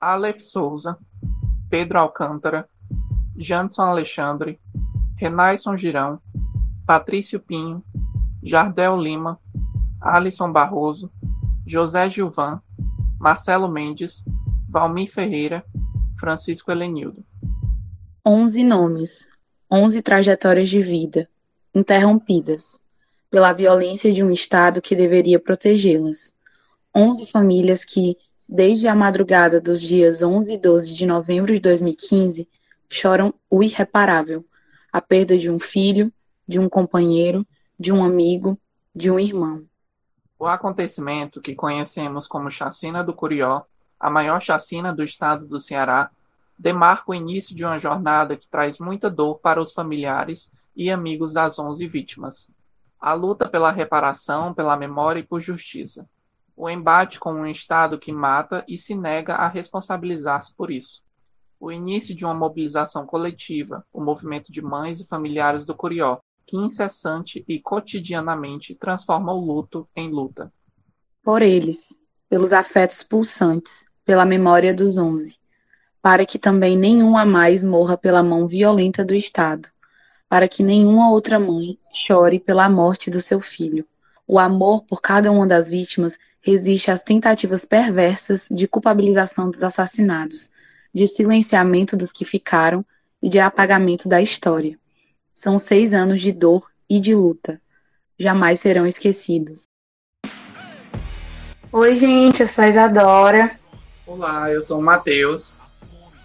Aleph Souza, Pedro Alcântara, Janson Alexandre, Renaison Girão, Patrício Pinho, Jardel Lima, Alisson Barroso, José Gilvan, Marcelo Mendes, Valmir Ferreira, Francisco Helenildo. Onze nomes, onze trajetórias de vida, interrompidas, pela violência de um Estado que deveria protegê-las. Onze famílias que, desde a madrugada dos dias 11 e 12 de novembro de 2015, choram o irreparável, a perda de um filho, de um companheiro, de um amigo, de um irmão. O acontecimento que conhecemos como Chacina do Curió, a maior chacina do estado do Ceará, demarca o início de uma jornada que traz muita dor para os familiares e amigos das onze vítimas. A luta pela reparação, pela memória e por justiça o embate com um Estado que mata e se nega a responsabilizar-se por isso. O início de uma mobilização coletiva, o movimento de mães e familiares do Curió, que incessante e cotidianamente transforma o luto em luta. Por eles, pelos afetos pulsantes, pela memória dos onze, para que também nenhum a mais morra pela mão violenta do Estado, para que nenhuma outra mãe chore pela morte do seu filho. O amor por cada uma das vítimas resiste às tentativas perversas de culpabilização dos assassinados, de silenciamento dos que ficaram e de apagamento da história. São seis anos de dor e de luta. Jamais serão esquecidos. Oi, gente, eu sou a Isadora. Olá, eu sou o Matheus.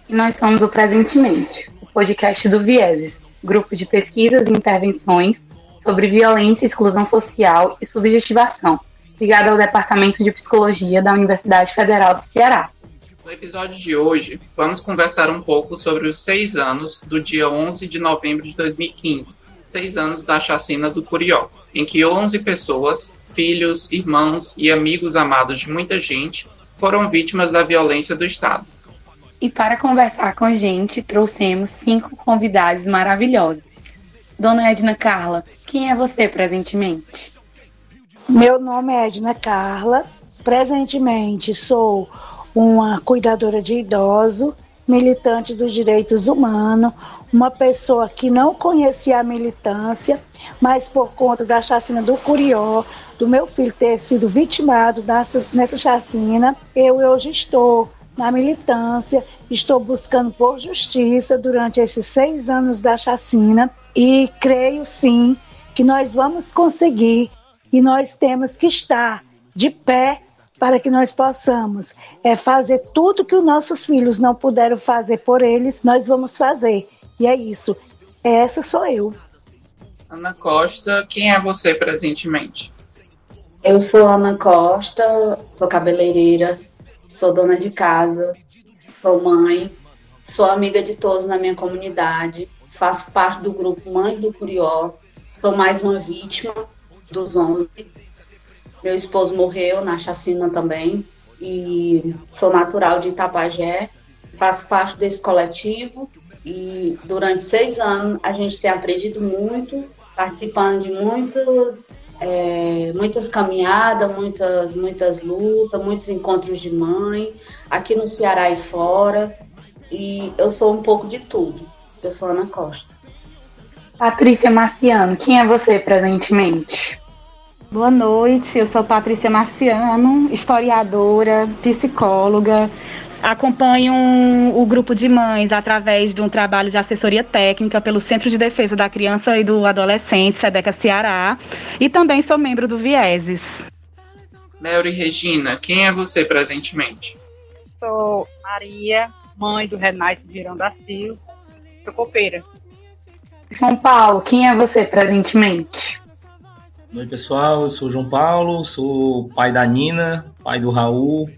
E nós somos o Presentemente, o podcast do Vieses, grupo de pesquisas e intervenções sobre violência, exclusão social e subjetivação, ligado ao Departamento de Psicologia da Universidade Federal do Ceará. No episódio de hoje, vamos conversar um pouco sobre os seis anos do dia 11 de novembro de 2015, seis anos da chacina do Curió, em que 11 pessoas, filhos, irmãos e amigos amados de muita gente, foram vítimas da violência do Estado. E para conversar com a gente, trouxemos cinco convidados maravilhosos. Dona Edna Carla, quem é você presentemente? Meu nome é Edna Carla. Presentemente sou uma cuidadora de idoso, militante dos direitos humanos, uma pessoa que não conhecia a militância, mas por conta da chacina do Curió, do meu filho ter sido vitimado nessa, chacina, eu hoje estou na militância, estou buscando por justiça durante esses seis anos da chacina e creio sim que nós vamos conseguir e nós temos que estar de pé para que nós possamos é, fazer tudo que os nossos filhos não puderam fazer por eles, nós vamos fazer. E é isso. Essa sou eu. Ana Costa, quem é você presentemente? Eu sou Ana Costa, sou cabeleireira, sou dona de casa, sou mãe, sou amiga de todos na minha comunidade, faço parte do grupo Mães do Curió, sou mais uma vítima dos 11. Meu esposo morreu na chacina também e sou natural de Itapajé, faço parte desse coletivo e durante seis anos a gente tem aprendido muito, participando de muitos, é, muitas caminhadas, muitas, muitas lutas, muitos encontros de mãe, aqui no Ceará e fora. E eu sou um pouco de tudo. Eu sou Ana Costa. Patrícia Marciano, quem é você presentemente? Boa noite, eu sou Patrícia Marciano, historiadora, psicóloga. Acompanho o grupo de mães através de um trabalho de assessoria técnica pelo Centro de Defesa da Criança e do Adolescente, SEDECA Ceará, e também sou membro do Vieses. Mary Regina, quem é você presentemente? Sou Maria, mãe do Renato Girão da Silva, sou copeira. João Paulo, quem é você presentemente? Oi, pessoal, eu sou João Paulo, sou pai da Nina, pai do Raul,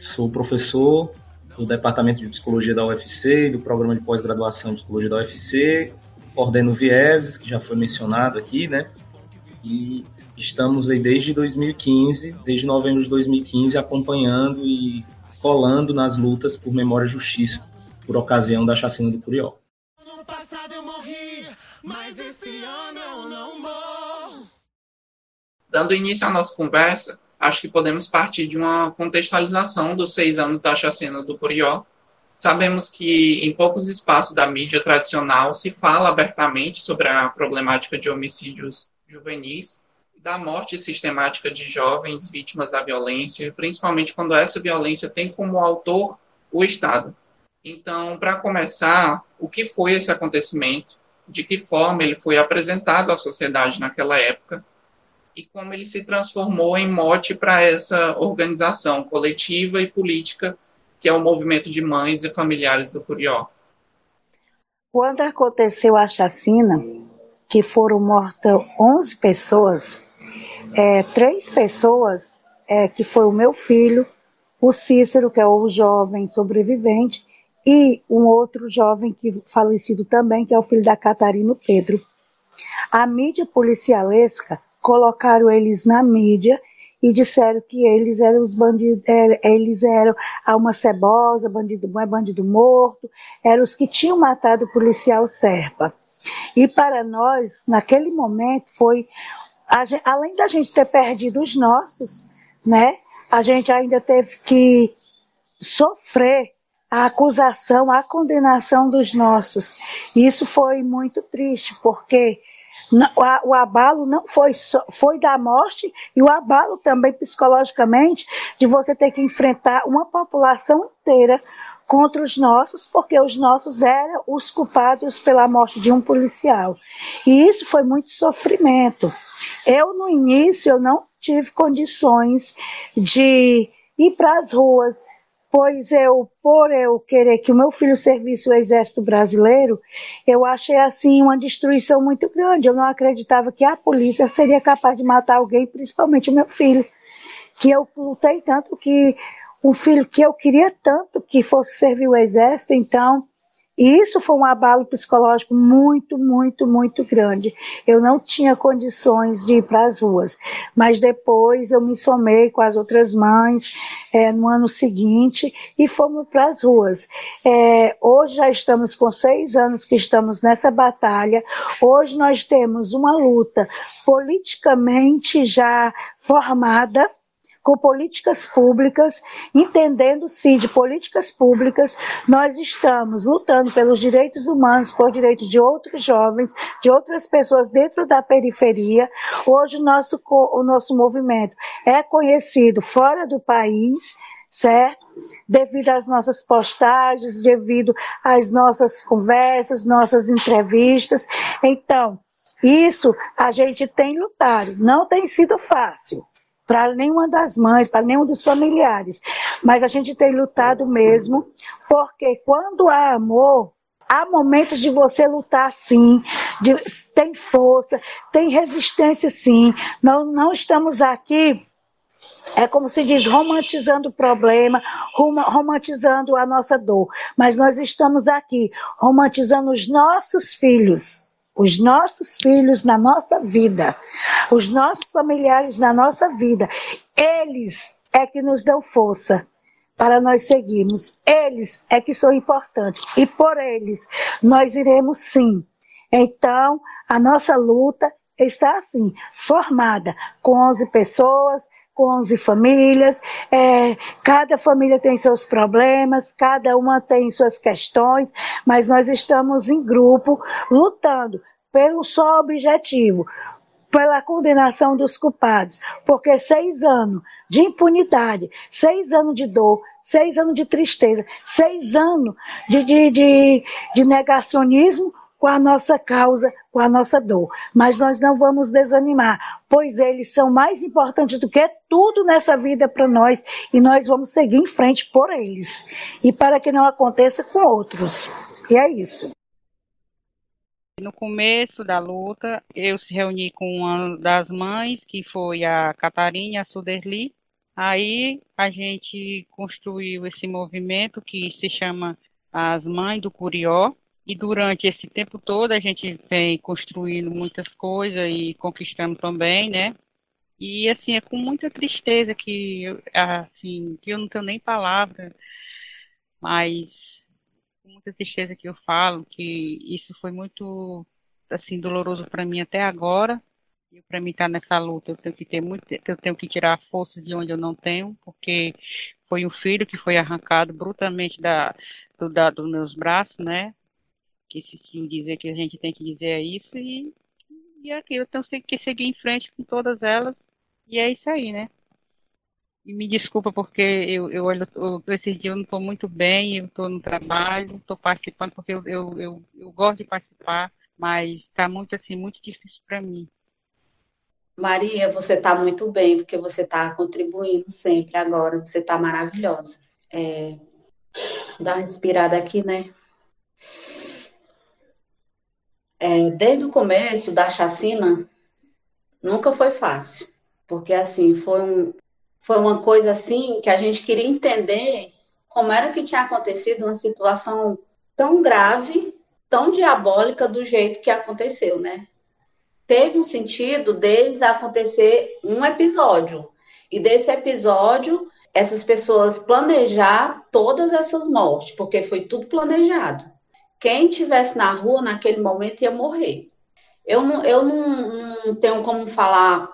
sou professor do Departamento de Psicologia da UFC, do Programa de Pós-Graduação em Psicologia da UFC, coordeno Vieses, que já foi mencionado aqui, né? E estamos aí desde 2015, desde novembro de 2015, acompanhando e colando nas lutas por memória e justiça, por ocasião da chacina do Curió. Dando início à nossa conversa, acho que podemos partir de uma contextualização dos seis anos da chacina do Curió. Sabemos que em poucos espaços da mídia tradicional se fala abertamente sobre a problemática de homicídios juvenis, da morte sistemática de jovens vítimas da violência, principalmente quando essa violência tem como autor o Estado. Então, para começar, o que foi esse acontecimento? De que forma ele foi apresentado à sociedade naquela época? E como ele se transformou em mote para essa organização coletiva e política que é o movimento de mães e familiares do Curió? Quando aconteceu a chacina, que foram mortas 11 pessoas, é, três pessoas, é, que foi o meu filho, o Cícero, que é o jovem sobrevivente, e um outro jovem que falecido também, que é o filho da Catarina Pedro. A mídia policialesca colocaram eles na mídia e disseram que eles eram os bandidos, é, eles eram alma cebosa, bandido é bandido morto, eram os que tinham matado o policial Serpa. E para nós, naquele momento, foi gente, além da gente ter perdido os nossos, né? A gente ainda teve que sofrer a acusação, a condenação dos nossos. Isso foi muito triste, porque o abalo não foi só, foi da morte e o abalo também psicologicamente de você ter que enfrentar uma população inteira contra os nossos, porque os nossos eram os culpados pela morte de um policial. E isso foi muito sofrimento. Eu, no início, eu não tive condições de ir para as ruas, pois eu, por eu querer que o meu filho servisse o exército brasileiro, eu achei assim uma destruição muito grande. Eu não acreditava que a polícia seria capaz de matar alguém, principalmente o meu filho. Que eu lutei tanto que um filho que eu queria tanto que fosse servir o exército, então e isso foi um abalo psicológico muito, muito, muito grande. Eu não tinha condições de ir para as ruas. Mas depois eu me somei com as outras mães é, no ano seguinte e fomos para as ruas. É, hoje já estamos com seis anos que estamos nessa batalha. Hoje nós temos uma luta politicamente já formada com políticas públicas, entendendo-se de políticas públicas, nós estamos lutando pelos direitos humanos, por direitos de outros jovens, de outras pessoas dentro da periferia. Hoje o nosso, o nosso movimento é conhecido fora do país, certo? Devido às nossas postagens, devido às nossas conversas, nossas entrevistas. Então, isso a gente tem lutado. Não tem sido fácil para nenhuma das mães, para nenhum dos familiares. Mas a gente tem lutado mesmo, porque quando há amor, há momentos de você lutar sim, de, tem força, tem resistência sim. Não, não estamos aqui é como se diz, romantizando o problema, romantizando a nossa dor. Mas nós estamos aqui romantizando os nossos filhos os nossos filhos na nossa vida, os nossos familiares na nossa vida. Eles é que nos dão força para nós seguirmos. Eles é que são importantes e por eles nós iremos sim. Então, a nossa luta está assim, formada com 11 pessoas, com 11 famílias, é, cada família tem seus problemas, cada uma tem suas questões, mas nós estamos em grupo lutando pelo só objetivo, pela condenação dos culpados, porque seis anos de impunidade, seis anos de dor, seis anos de tristeza, seis anos de, de, de, de negacionismo com a nossa causa, com a nossa dor. Mas nós não vamos desanimar, pois eles são mais importantes do que tudo nessa vida para nós e nós vamos seguir em frente por eles e para que não aconteça com outros. E é isso. No começo da luta, eu se reuni com uma das mães, que foi a Catarina a Suderli. Aí a gente construiu esse movimento que se chama As Mães do Curió, e durante esse tempo todo a gente vem construindo muitas coisas e conquistando também, né? E assim, é com muita tristeza que assim, que eu não tenho nem palavra, mas com muita tristeza que eu falo que isso foi muito assim doloroso para mim até agora para mim estar tá nessa luta, eu tenho que ter muito, eu tenho que tirar força de onde eu não tenho, porque foi um filho que foi arrancado brutalmente da, do, da, dos meus braços, né? Que se dizer que a gente tem que dizer é isso e e aqui eu tenho que seguir em frente com todas elas e é isso aí, né? E me desculpa porque eu, eu, eu, eu esses dias eu não estou muito bem, eu estou no trabalho, estou participando porque eu, eu, eu, eu gosto de participar, mas está muito assim, muito difícil para mim. Maria, você está muito bem, porque você está contribuindo sempre agora, você está maravilhosa. É... Dá uma respirada aqui, né? É, desde o começo da chacina, nunca foi fácil, porque assim, foi, um, foi uma coisa assim que a gente queria entender como era que tinha acontecido uma situação tão grave, tão diabólica do jeito que aconteceu, né? teve um sentido desde acontecer um episódio. E desse episódio, essas pessoas planejar todas essas mortes, porque foi tudo planejado. Quem tivesse na rua naquele momento ia morrer. Eu não, eu não, não tenho como falar,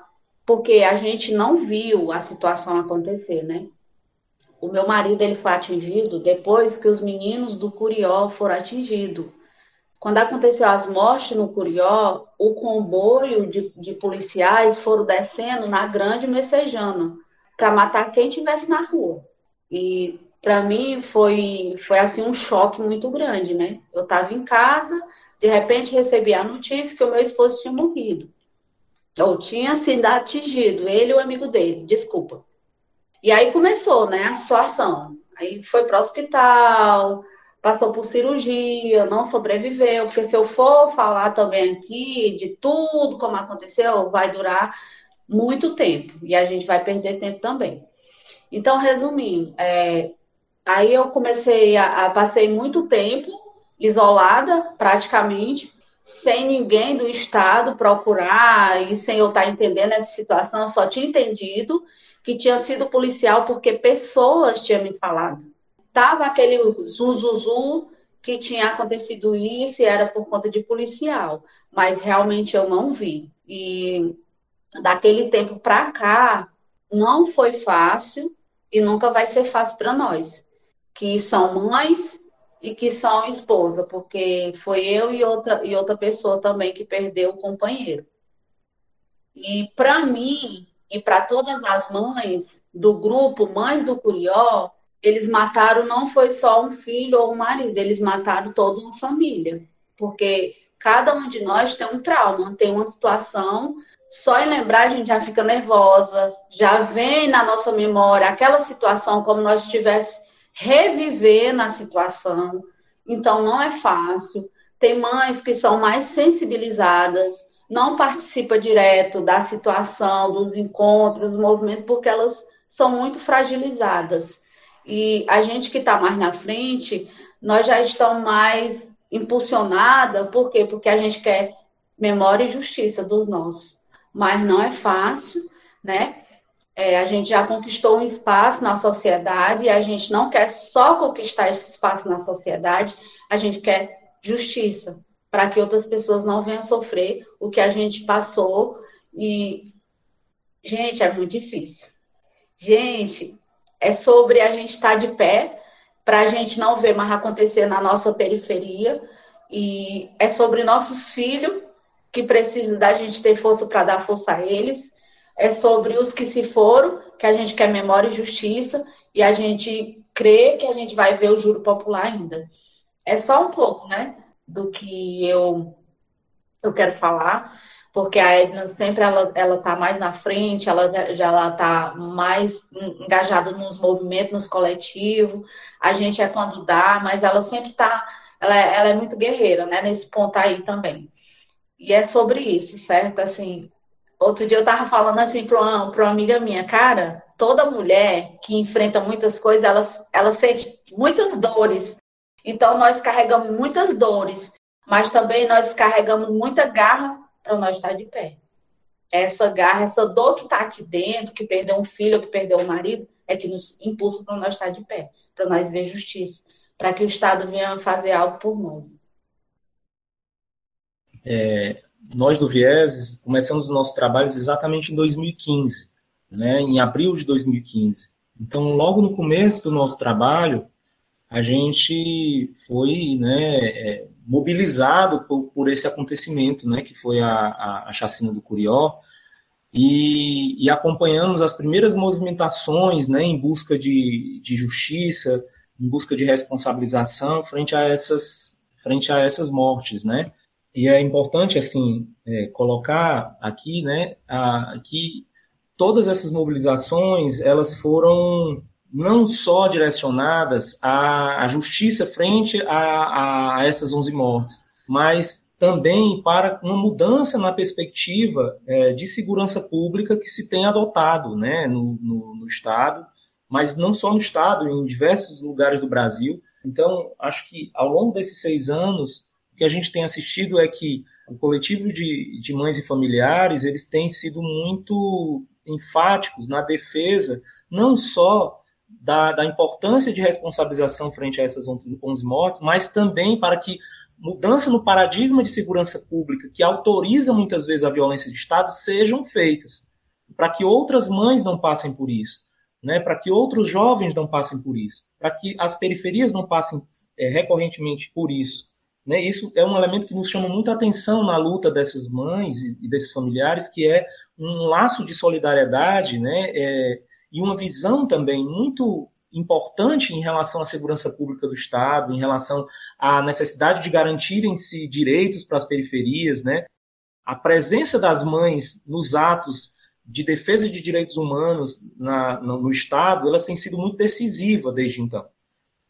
porque a gente não viu a situação acontecer, né? O meu marido ele foi atingido depois que os meninos do Curió foram atingidos. Quando aconteceu as mortes no Curió, o comboio de, de policiais foram descendo na Grande Messejana para matar quem tivesse na rua. E para mim foi foi assim um choque muito grande, né? Eu estava em casa, de repente recebi a notícia que o meu esposo tinha morrido. Ou tinha sido atingido, ele e o amigo dele, desculpa. E aí começou, né, a situação. Aí foi para o hospital, passou por cirurgia, não sobreviveu, porque se eu for falar também aqui de tudo como aconteceu, vai durar muito tempo e a gente vai perder tempo também. Então, resumindo, é, aí eu comecei a, a passei muito tempo isolada, praticamente, sem ninguém do estado procurar e sem eu estar entendendo essa situação, eu só tinha entendido que tinha sido policial porque pessoas tinham me falado tava aquele zuzuzu que tinha acontecido isso e era por conta de policial, mas realmente eu não vi. E daquele tempo para cá não foi fácil e nunca vai ser fácil para nós, que são mães e que são esposa, porque foi eu e outra e outra pessoa também que perdeu o companheiro. E para mim e para todas as mães do grupo Mães do Curió, eles mataram não foi só um filho ou um marido, eles mataram toda uma família. Porque cada um de nós tem um trauma, tem uma situação. Só em lembrar a gente já fica nervosa, já vem na nossa memória aquela situação como nós estivesse reviver na situação. Então não é fácil. Tem mães que são mais sensibilizadas, não participa direto da situação, dos encontros, dos movimentos, porque elas são muito fragilizadas. E a gente que está mais na frente, nós já estamos mais impulsionada, por quê? Porque a gente quer memória e justiça dos nossos. Mas não é fácil, né? É, a gente já conquistou um espaço na sociedade e a gente não quer só conquistar esse espaço na sociedade, a gente quer justiça para que outras pessoas não venham sofrer o que a gente passou. E gente é muito difícil. Gente, é sobre a gente estar de pé, para a gente não ver mais acontecer na nossa periferia, e é sobre nossos filhos, que precisam da gente ter força para dar força a eles, é sobre os que se foram, que a gente quer memória e justiça, e a gente crê que a gente vai ver o juro popular ainda. É só um pouco, né, do que eu, eu quero falar porque a Edna sempre ela, ela tá mais na frente, ela já ela tá mais engajada nos movimentos, nos coletivos. A gente é quando dá, mas ela sempre tá, ela, é, ela é muito guerreira, né, nesse ponto aí também. E é sobre isso, certo? Assim, outro dia eu tava falando assim para uma, uma amiga minha, cara, toda mulher que enfrenta muitas coisas, ela, ela sente muitas dores. Então nós carregamos muitas dores, mas também nós carregamos muita garra para nós estar de pé. Essa garra, essa dor que está aqui dentro, que perdeu um filho que perdeu um marido, é que nos impulsa para nós estar de pé, para nós ver justiça, para que o Estado venha fazer algo por nós. É, nós do Vieses começamos os nossos trabalhos exatamente em 2015, né, em abril de 2015. Então, logo no começo do nosso trabalho, a gente foi né, é, mobilizado por, por, esse acontecimento, né, que foi a, a, a chacina do Curió, e, e, acompanhamos as primeiras movimentações né, em busca de, de justiça, em busca de responsabilização frente a essas, frente a essas mortes, né? E é importante, assim, é, colocar aqui, né, a, que todas essas mobilizações, elas foram não só direcionadas à, à justiça frente a, a, essas 11 mortes, mas também para uma mudança na perspectiva é, de segurança pública que se tem adotado né, no, no, no, Estado, mas não só no Estado, em diversos lugares do Brasil. Então, acho que ao longo desses seis anos, que a gente tem assistido é que o coletivo de, de mães e familiares eles têm sido muito enfáticos na defesa não só da, da, importância de responsabilização frente a essas 11 mortes, mas também para que mudança no paradigma de segurança pública que autoriza muitas vezes a violência de Estado sejam feitas, para que outras mães não passem por isso, né, para que outros jovens não passem por isso, para que as periferias não passem é, recorrentemente por isso. Né? Isso é um elemento que nos chama muita atenção na luta dessas mães e, desses familiares, que é um laço de solidariedade né, é, e uma visão também muito importante em relação à segurança pública do Estado, em relação à necessidade de garantirem-se direitos para as periferias, né? A presença das mães nos atos de defesa de direitos humanos na, no, no, Estado, elas têm sido muito decisiva desde então.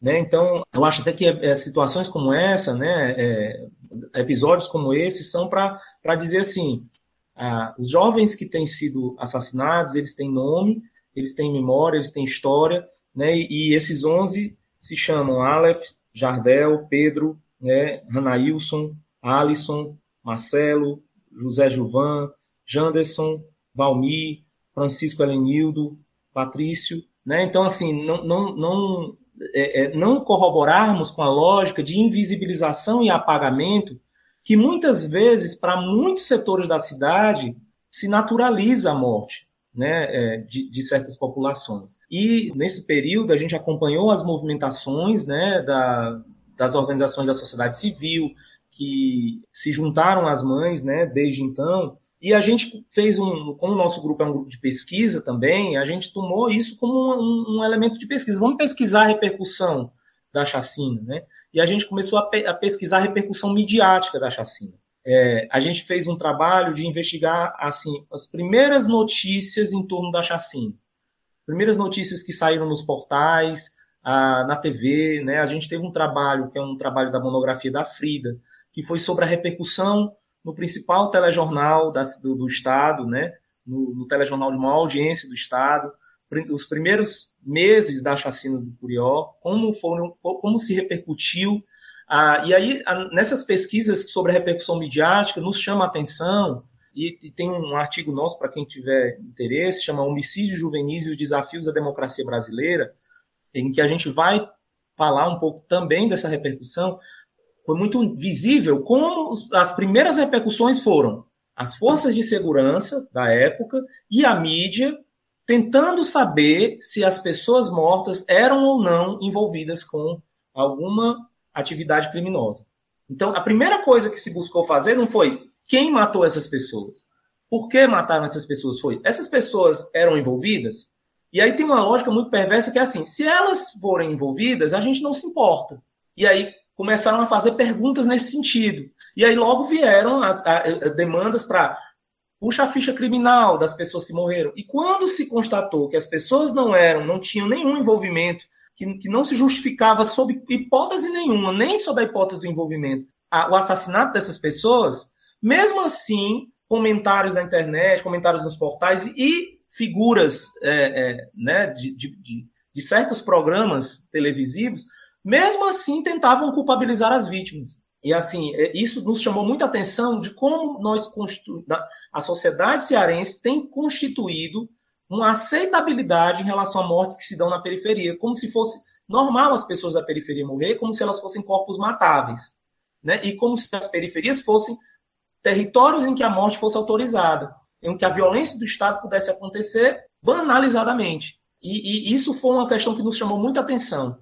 Né? Então, eu acho até que é, situações como essa, né, é, episódios como esse, são para dizer assim, ah, os jovens que têm sido assassinados, eles têm nome, eles têm memória, eles têm história, né? E, e esses 11 se chamam Aleph, Jardel, Pedro, né? Ranailson, Alisson, Marcelo, José Juvan, Janderson, Valmir, Francisco Helenildo, Patrício, né? Então, assim, não, não, não, é, é, não corroborarmos com a lógica de invisibilização e apagamento que muitas vezes, para muitos setores da cidade, se naturaliza a morte né, é, de, de, certas populações. E nesse período a gente acompanhou as movimentações né, da, das organizações da sociedade civil que se juntaram às mães né, desde então. E a gente fez um, como o nosso grupo é um grupo de pesquisa também, a gente tomou isso como um, um elemento de pesquisa. Vamos pesquisar a repercussão da chacina, né? E a gente começou a, pe a pesquisar a repercussão midiática da chacina. É, a gente fez um trabalho de investigar assim as primeiras notícias em torno da chacina, primeiras notícias que saíram nos portais, a, na TV, né? A gente teve um trabalho que é um trabalho da monografia da Frida, que foi sobre a repercussão no principal telejornal da, do, do, estado, né? No, no, telejornal de maior audiência do estado, os primeiros meses da chacina do Curió, como foram, como se repercutiu ah, e aí, nessas pesquisas sobre a repercussão midiática, nos chama a atenção, e, e tem um artigo nosso para quem tiver interesse, chama Homicídio Juvenis e os Desafios da Democracia Brasileira, em que a gente vai falar um pouco também dessa repercussão. Foi muito visível como as primeiras repercussões foram as forças de segurança da época e a mídia tentando saber se as pessoas mortas eram ou não envolvidas com alguma atividade criminosa. Então, a primeira coisa que se buscou fazer não foi quem matou essas pessoas. Por que mataram essas pessoas? Foi essas pessoas eram envolvidas? E aí tem uma lógica muito perversa que é assim: se elas forem envolvidas, a gente não se importa. E aí começaram a fazer perguntas nesse sentido. E aí logo vieram as a, a, demandas para puxa a ficha criminal das pessoas que morreram. E quando se constatou que as pessoas não eram, não tinham nenhum envolvimento que, que não se justificava sob hipótese nenhuma, nem sob a hipótese do envolvimento, a, o assassinato dessas pessoas, mesmo assim, comentários na internet, comentários nos portais e figuras é, é, né, de, de, de, certos programas televisivos, mesmo assim tentavam culpabilizar as vítimas. E assim, é, isso nos chamou muita atenção de como nós, a sociedade cearense tem constituído uma aceitabilidade em relação a mortes que se dão na periferia, como se fosse normal as pessoas da periferia morrer, como se elas fossem corpos matáveis, né? E como se as periferias fossem territórios em que a morte fosse autorizada, em que a violência do Estado pudesse acontecer banalizadamente. E, e isso foi uma questão que nos chamou muita atenção.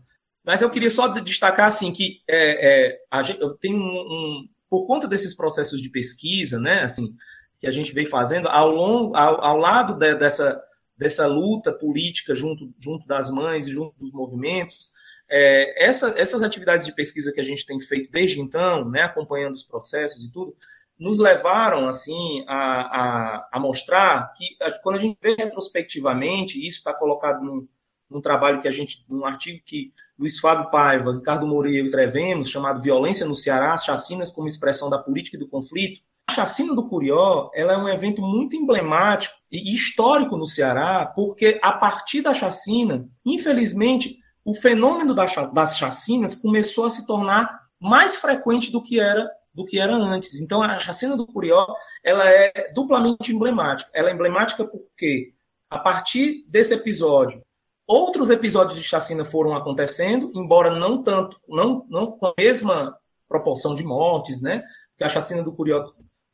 Mas eu queria só destacar assim que é, é, gente, eu tenho um, um, por conta desses processos de pesquisa, né, assim, que a gente vem fazendo ao longo, ao, ao lado de, dessa dessa luta política junto, junto das mães e junto dos movimentos, é, essa, essas atividades de pesquisa que a gente tem feito desde então, né, acompanhando os processos e tudo, nos levaram assim a, a, a mostrar que quando a gente vê retrospectivamente, isso está colocado num, num, trabalho que a gente, num artigo que Luiz Fábio Paiva, Ricardo Moreira escrevemos, chamado Violência no Ceará, Chacinas como expressão da política e do conflito, a chacina do Curió ela é um evento muito emblemático e histórico no Ceará, porque a partir da chacina, infelizmente, o fenômeno das chacinas começou a se tornar mais frequente do que era do que era antes. Então a chacina do Curió ela é duplamente emblemática. Ela é emblemática porque a partir desse episódio outros episódios de chacina foram acontecendo, embora não tanto, não, não com a mesma proporção de mortes, né? Porque a chacina do Curió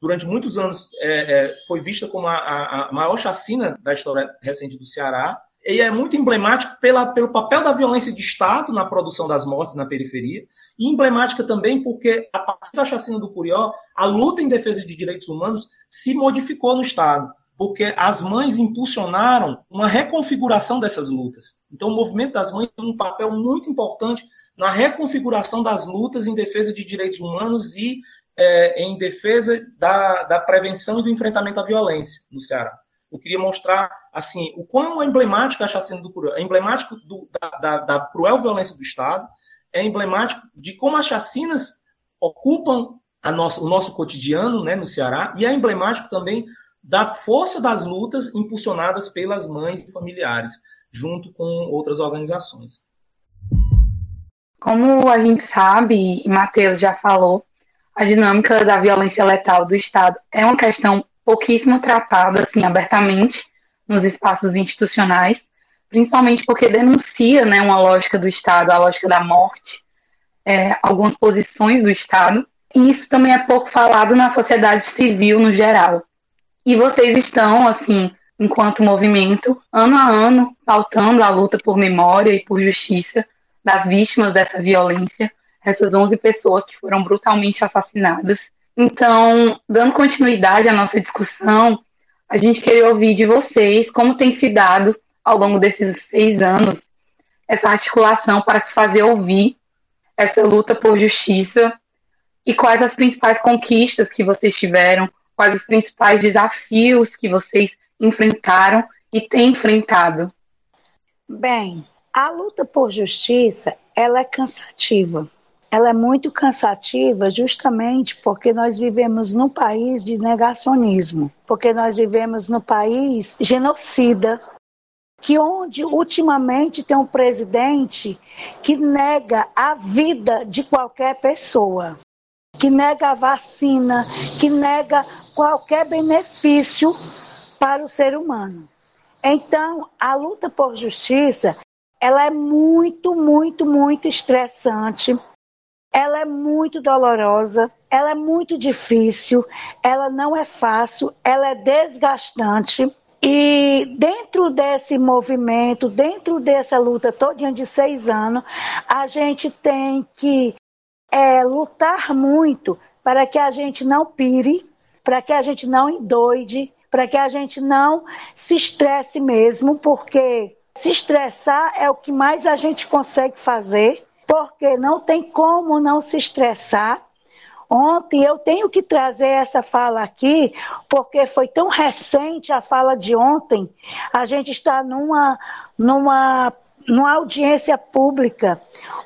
durante muitos anos é, é, foi vista como a, a, a, maior chacina da história recente do Ceará. E é muito emblemático pela, pelo papel da violência de Estado na produção das mortes na periferia, e emblemática também porque, a partir da chacina do Curió, a luta em defesa de direitos humanos se modificou no Estado, porque as mães impulsionaram uma reconfiguração dessas lutas. Então, o movimento das mães tem um papel muito importante na reconfiguração das lutas em defesa de direitos humanos e é, em defesa da, da prevenção e do enfrentamento à violência no Ceará. Eu queria mostrar assim o quão é emblemática a chacina do Cruel, é emblemático do, da, da, da, cruel violência do Estado, é emblemático de como as chacinas ocupam nossa, o nosso cotidiano né, no Ceará, e é emblemático também da força das lutas impulsionadas pelas mães e familiares, junto com outras organizações. Como a gente sabe, e Matheus já falou, a dinâmica da violência letal do Estado é uma questão pouquíssimo tratada assim abertamente nos espaços institucionais, principalmente porque denuncia né, uma lógica do Estado, a lógica da morte, é, algumas posições do Estado, e isso também é pouco falado na sociedade civil no geral. E vocês estão, assim, enquanto movimento, ano a ano, pautando a luta por memória e por justiça das vítimas dessa violência, essas 11 pessoas que foram brutalmente assassinadas. Então, dando continuidade à nossa discussão, a gente queria ouvir de vocês como tem se dado ao longo desses seis anos essa articulação para se fazer ouvir essa luta por justiça e quais as principais conquistas que vocês tiveram, quais os principais desafios que vocês enfrentaram e têm enfrentado. Bem, a luta por justiça ela é cansativa ela é muito cansativa justamente porque nós vivemos num país de negacionismo, porque nós vivemos num país genocida, que onde ultimamente tem um presidente que nega a vida de qualquer pessoa, que nega a vacina, que nega qualquer benefício para o ser humano. Então, a luta por justiça, ela é muito, muito, muito estressante ela é muito dolorosa, ela é muito difícil, ela não é fácil, ela é desgastante. E dentro desse movimento, dentro dessa luta toda de seis anos, a gente tem que é, lutar muito para que a gente não pire, para que a gente não endoide, para que a gente não se estresse mesmo, porque se estressar é o que mais a gente consegue fazer porque não tem como não se estressar. Ontem eu tenho que trazer essa fala aqui, porque foi tão recente a fala de ontem. A gente está numa, numa, numa audiência pública,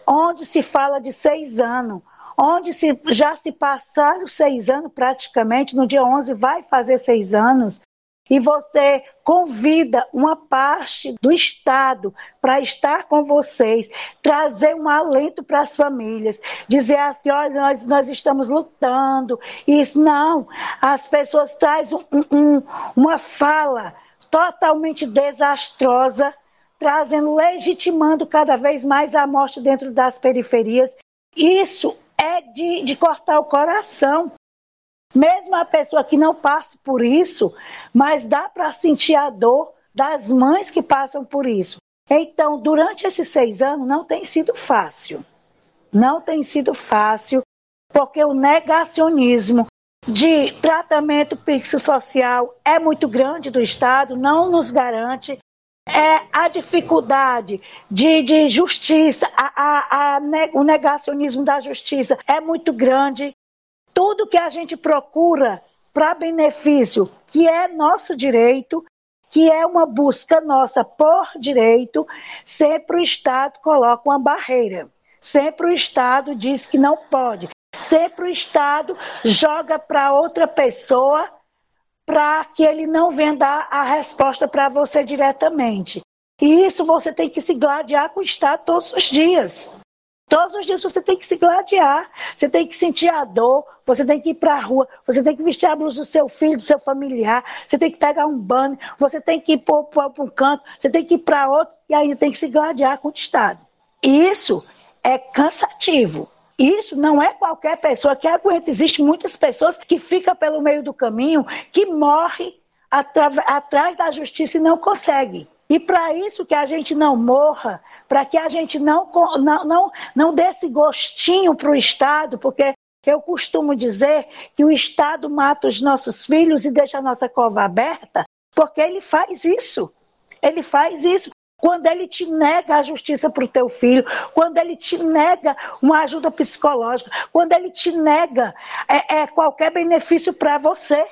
onde se fala de seis anos, onde se, já se passaram seis anos praticamente, no dia 11 vai fazer seis anos, e você convida uma parte do Estado para estar com vocês, trazer um alento para as famílias, dizer assim: olha, nós, nós estamos lutando. Isso não, as pessoas trazem um, um, uma fala totalmente desastrosa, trazendo, legitimando cada vez mais a morte dentro das periferias. Isso é de, de cortar o coração. Mesmo a pessoa que não passa por isso, mas dá para sentir a dor das mães que passam por isso. Então, durante esses seis anos, não tem sido fácil. Não tem sido fácil, porque o negacionismo de tratamento psicossocial é muito grande do Estado, não nos garante. É a dificuldade de, de justiça, a, a, a, o negacionismo da justiça é muito grande. Tudo que a gente procura para benefício, que é nosso direito, que é uma busca nossa por direito, sempre o Estado coloca uma barreira. Sempre o Estado diz que não pode. Sempre o Estado joga para outra pessoa para que ele não venha dar a resposta para você diretamente. E isso você tem que se gladiar com o Estado todos os dias. Todos os dias você tem que se gladiar, você tem que sentir a dor, você tem que ir para a rua, você tem que vestir a blusa do seu filho, do seu familiar, você tem que pegar um banho, você tem que ir para um canto, você tem que ir para outro, e aí tem que se gladiar com o Estado. Isso é cansativo. Isso não é qualquer pessoa que aguenta. Existem muitas pessoas que ficam pelo meio do caminho, que morrem atrás da justiça e não conseguem. E para isso que a gente não morra, para que a gente não, não, não, não dê esse gostinho para o Estado, porque eu costumo dizer que o Estado mata os nossos filhos e deixa a nossa cova aberta, porque ele faz isso. Ele faz isso quando ele te nega a justiça para o teu filho, quando ele te nega uma ajuda psicológica, quando ele te nega é, é qualquer benefício para você.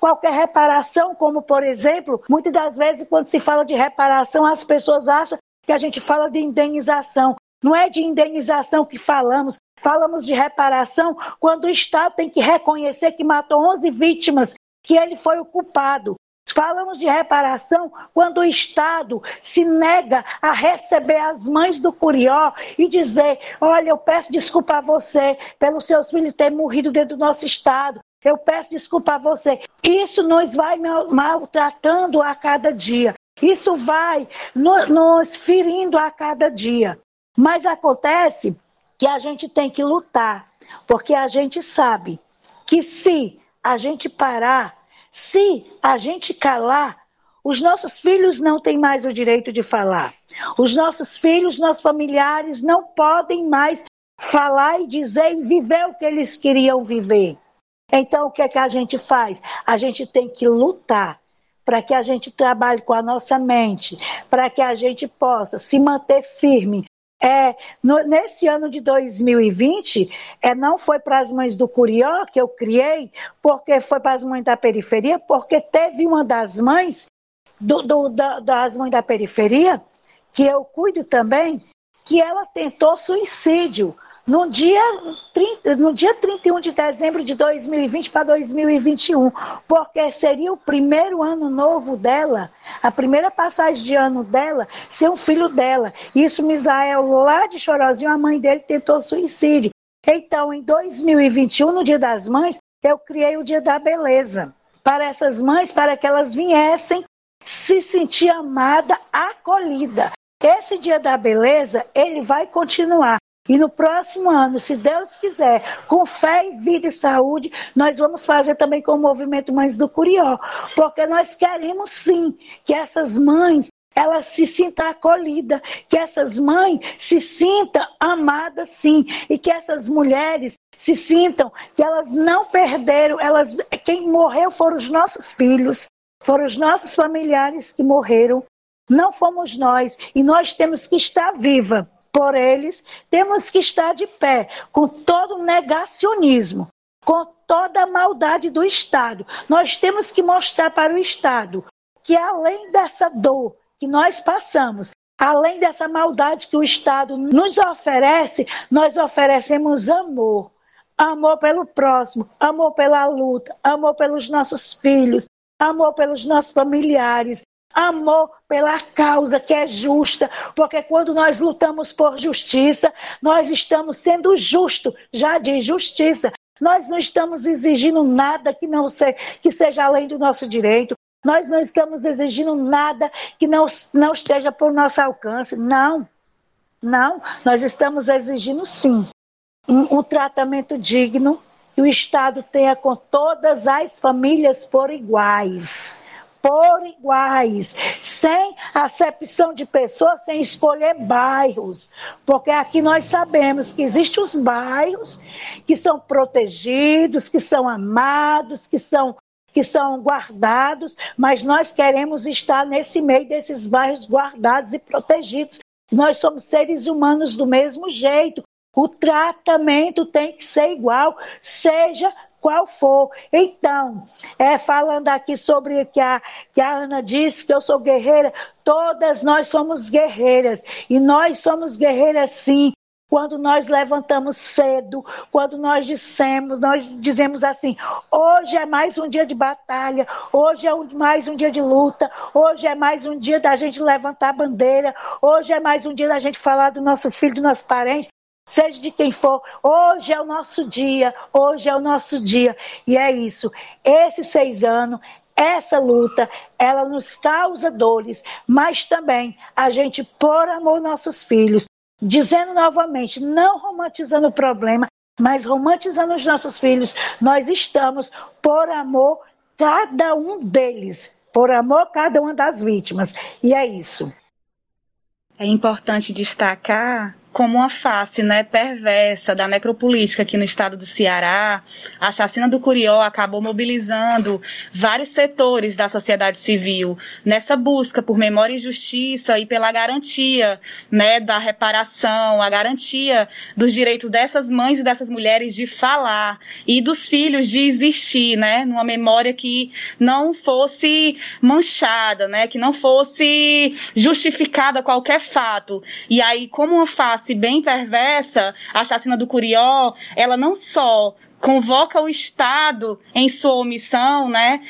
Qualquer reparação, como por exemplo, muitas das vezes quando se fala de reparação, as pessoas acham que a gente fala de indenização. Não é de indenização que falamos, falamos de reparação quando o Estado tem que reconhecer que matou 11 vítimas, que ele foi o culpado. Falamos de reparação quando o Estado se nega a receber as mães do Curió e dizer: Olha, eu peço desculpa a você pelos seus filhos terem morrido dentro do nosso Estado. Eu peço desculpa a você. Isso nos vai maltratando a cada dia. Isso vai nos ferindo a cada dia. Mas acontece que a gente tem que lutar, porque a gente sabe que se a gente parar, se a gente calar, os nossos filhos não têm mais o direito de falar. Os nossos filhos, nossos familiares não podem mais falar e dizer e viver o que eles queriam viver. Então, o que é que a gente faz? A gente tem que lutar para que a gente trabalhe com a nossa mente, para que a gente possa se manter firme. É, no, nesse ano de 2020, é, não foi para as mães do Curió que eu criei, porque foi para as mães da periferia, porque teve uma das mães do, do, da, das mães da periferia, que eu cuido também, que ela tentou suicídio no dia, 30, no dia 31 de dezembro de 2020 para 2021, porque seria o primeiro ano novo dela, a primeira passagem de ano dela, ser um filho dela. Isso, Misael, lá de Chorozinho, a mãe dele tentou suicídio. Então, em 2021, no Dia das Mães, eu criei o Dia da Beleza para essas mães, para que elas viessem se sentir amada, acolhida. Esse Dia da Beleza, ele vai continuar. E no próximo ano, se Deus quiser, com fé vida e saúde, nós vamos fazer também com o movimento Mães do Curió, porque nós queremos sim que essas mães elas se sintam acolhidas, que essas mães se sintam amadas sim, e que essas mulheres se sintam que elas não perderam, elas quem morreu foram os nossos filhos, foram os nossos familiares que morreram, não fomos nós, e nós temos que estar viva por eles, temos que estar de pé com todo o negacionismo, com toda a maldade do Estado. Nós temos que mostrar para o Estado que além dessa dor que nós passamos, além dessa maldade que o Estado nos oferece, nós oferecemos amor. Amor pelo próximo, amor pela luta, amor pelos nossos filhos, amor pelos nossos familiares, amor pela causa que é justa, porque quando nós lutamos por justiça, nós estamos sendo justos, já de justiça. Nós não estamos exigindo nada que não que seja além do nosso direito. Nós não estamos exigindo nada que não, não esteja por nosso alcance. Não, não. Nós estamos exigindo sim um, um tratamento digno que o Estado tenha com todas as famílias por iguais por iguais, sem acepção de pessoas, sem escolher bairros. Porque aqui nós sabemos que existem os bairros que são protegidos, que são amados, que são que são guardados, mas nós queremos estar nesse meio desses bairros guardados e protegidos. Nós somos seres humanos do mesmo jeito. O tratamento tem que ser igual, seja qual for. Então, é, falando aqui sobre que a, que a Ana disse que eu sou guerreira, todas nós somos guerreiras. E nós somos guerreiras sim. Quando nós levantamos cedo, quando nós dissemos, nós dizemos assim: hoje é mais um dia de batalha, hoje é mais um dia de luta, hoje é mais um dia da gente levantar a bandeira, hoje é mais um dia da gente falar do nosso filho, do nosso parente, seja de quem for, hoje é o nosso dia, hoje é o nosso dia. E é isso. Esses seis anos, essa luta, ela nos causa dores, mas também a gente, por amor aos nossos filhos, dizendo novamente, não romantizando o problema, mas romantizando os nossos filhos, nós estamos por amor cada um deles, por amor cada uma das vítimas. E é isso. É importante destacar como uma face né, perversa da necropolítica aqui no estado do Ceará, a chacina do Curió acabou mobilizando vários setores da sociedade civil nessa busca por memória e justiça e pela garantia né, da reparação, a garantia dos direitos dessas mães e dessas mulheres de falar e dos filhos de existir, né, numa memória que não fosse manchada, né, que não fosse justificada qualquer fato. E aí, como uma face face bem perversa, a chacina do Curió, ela não só convoca o Estado em sua omissão, né,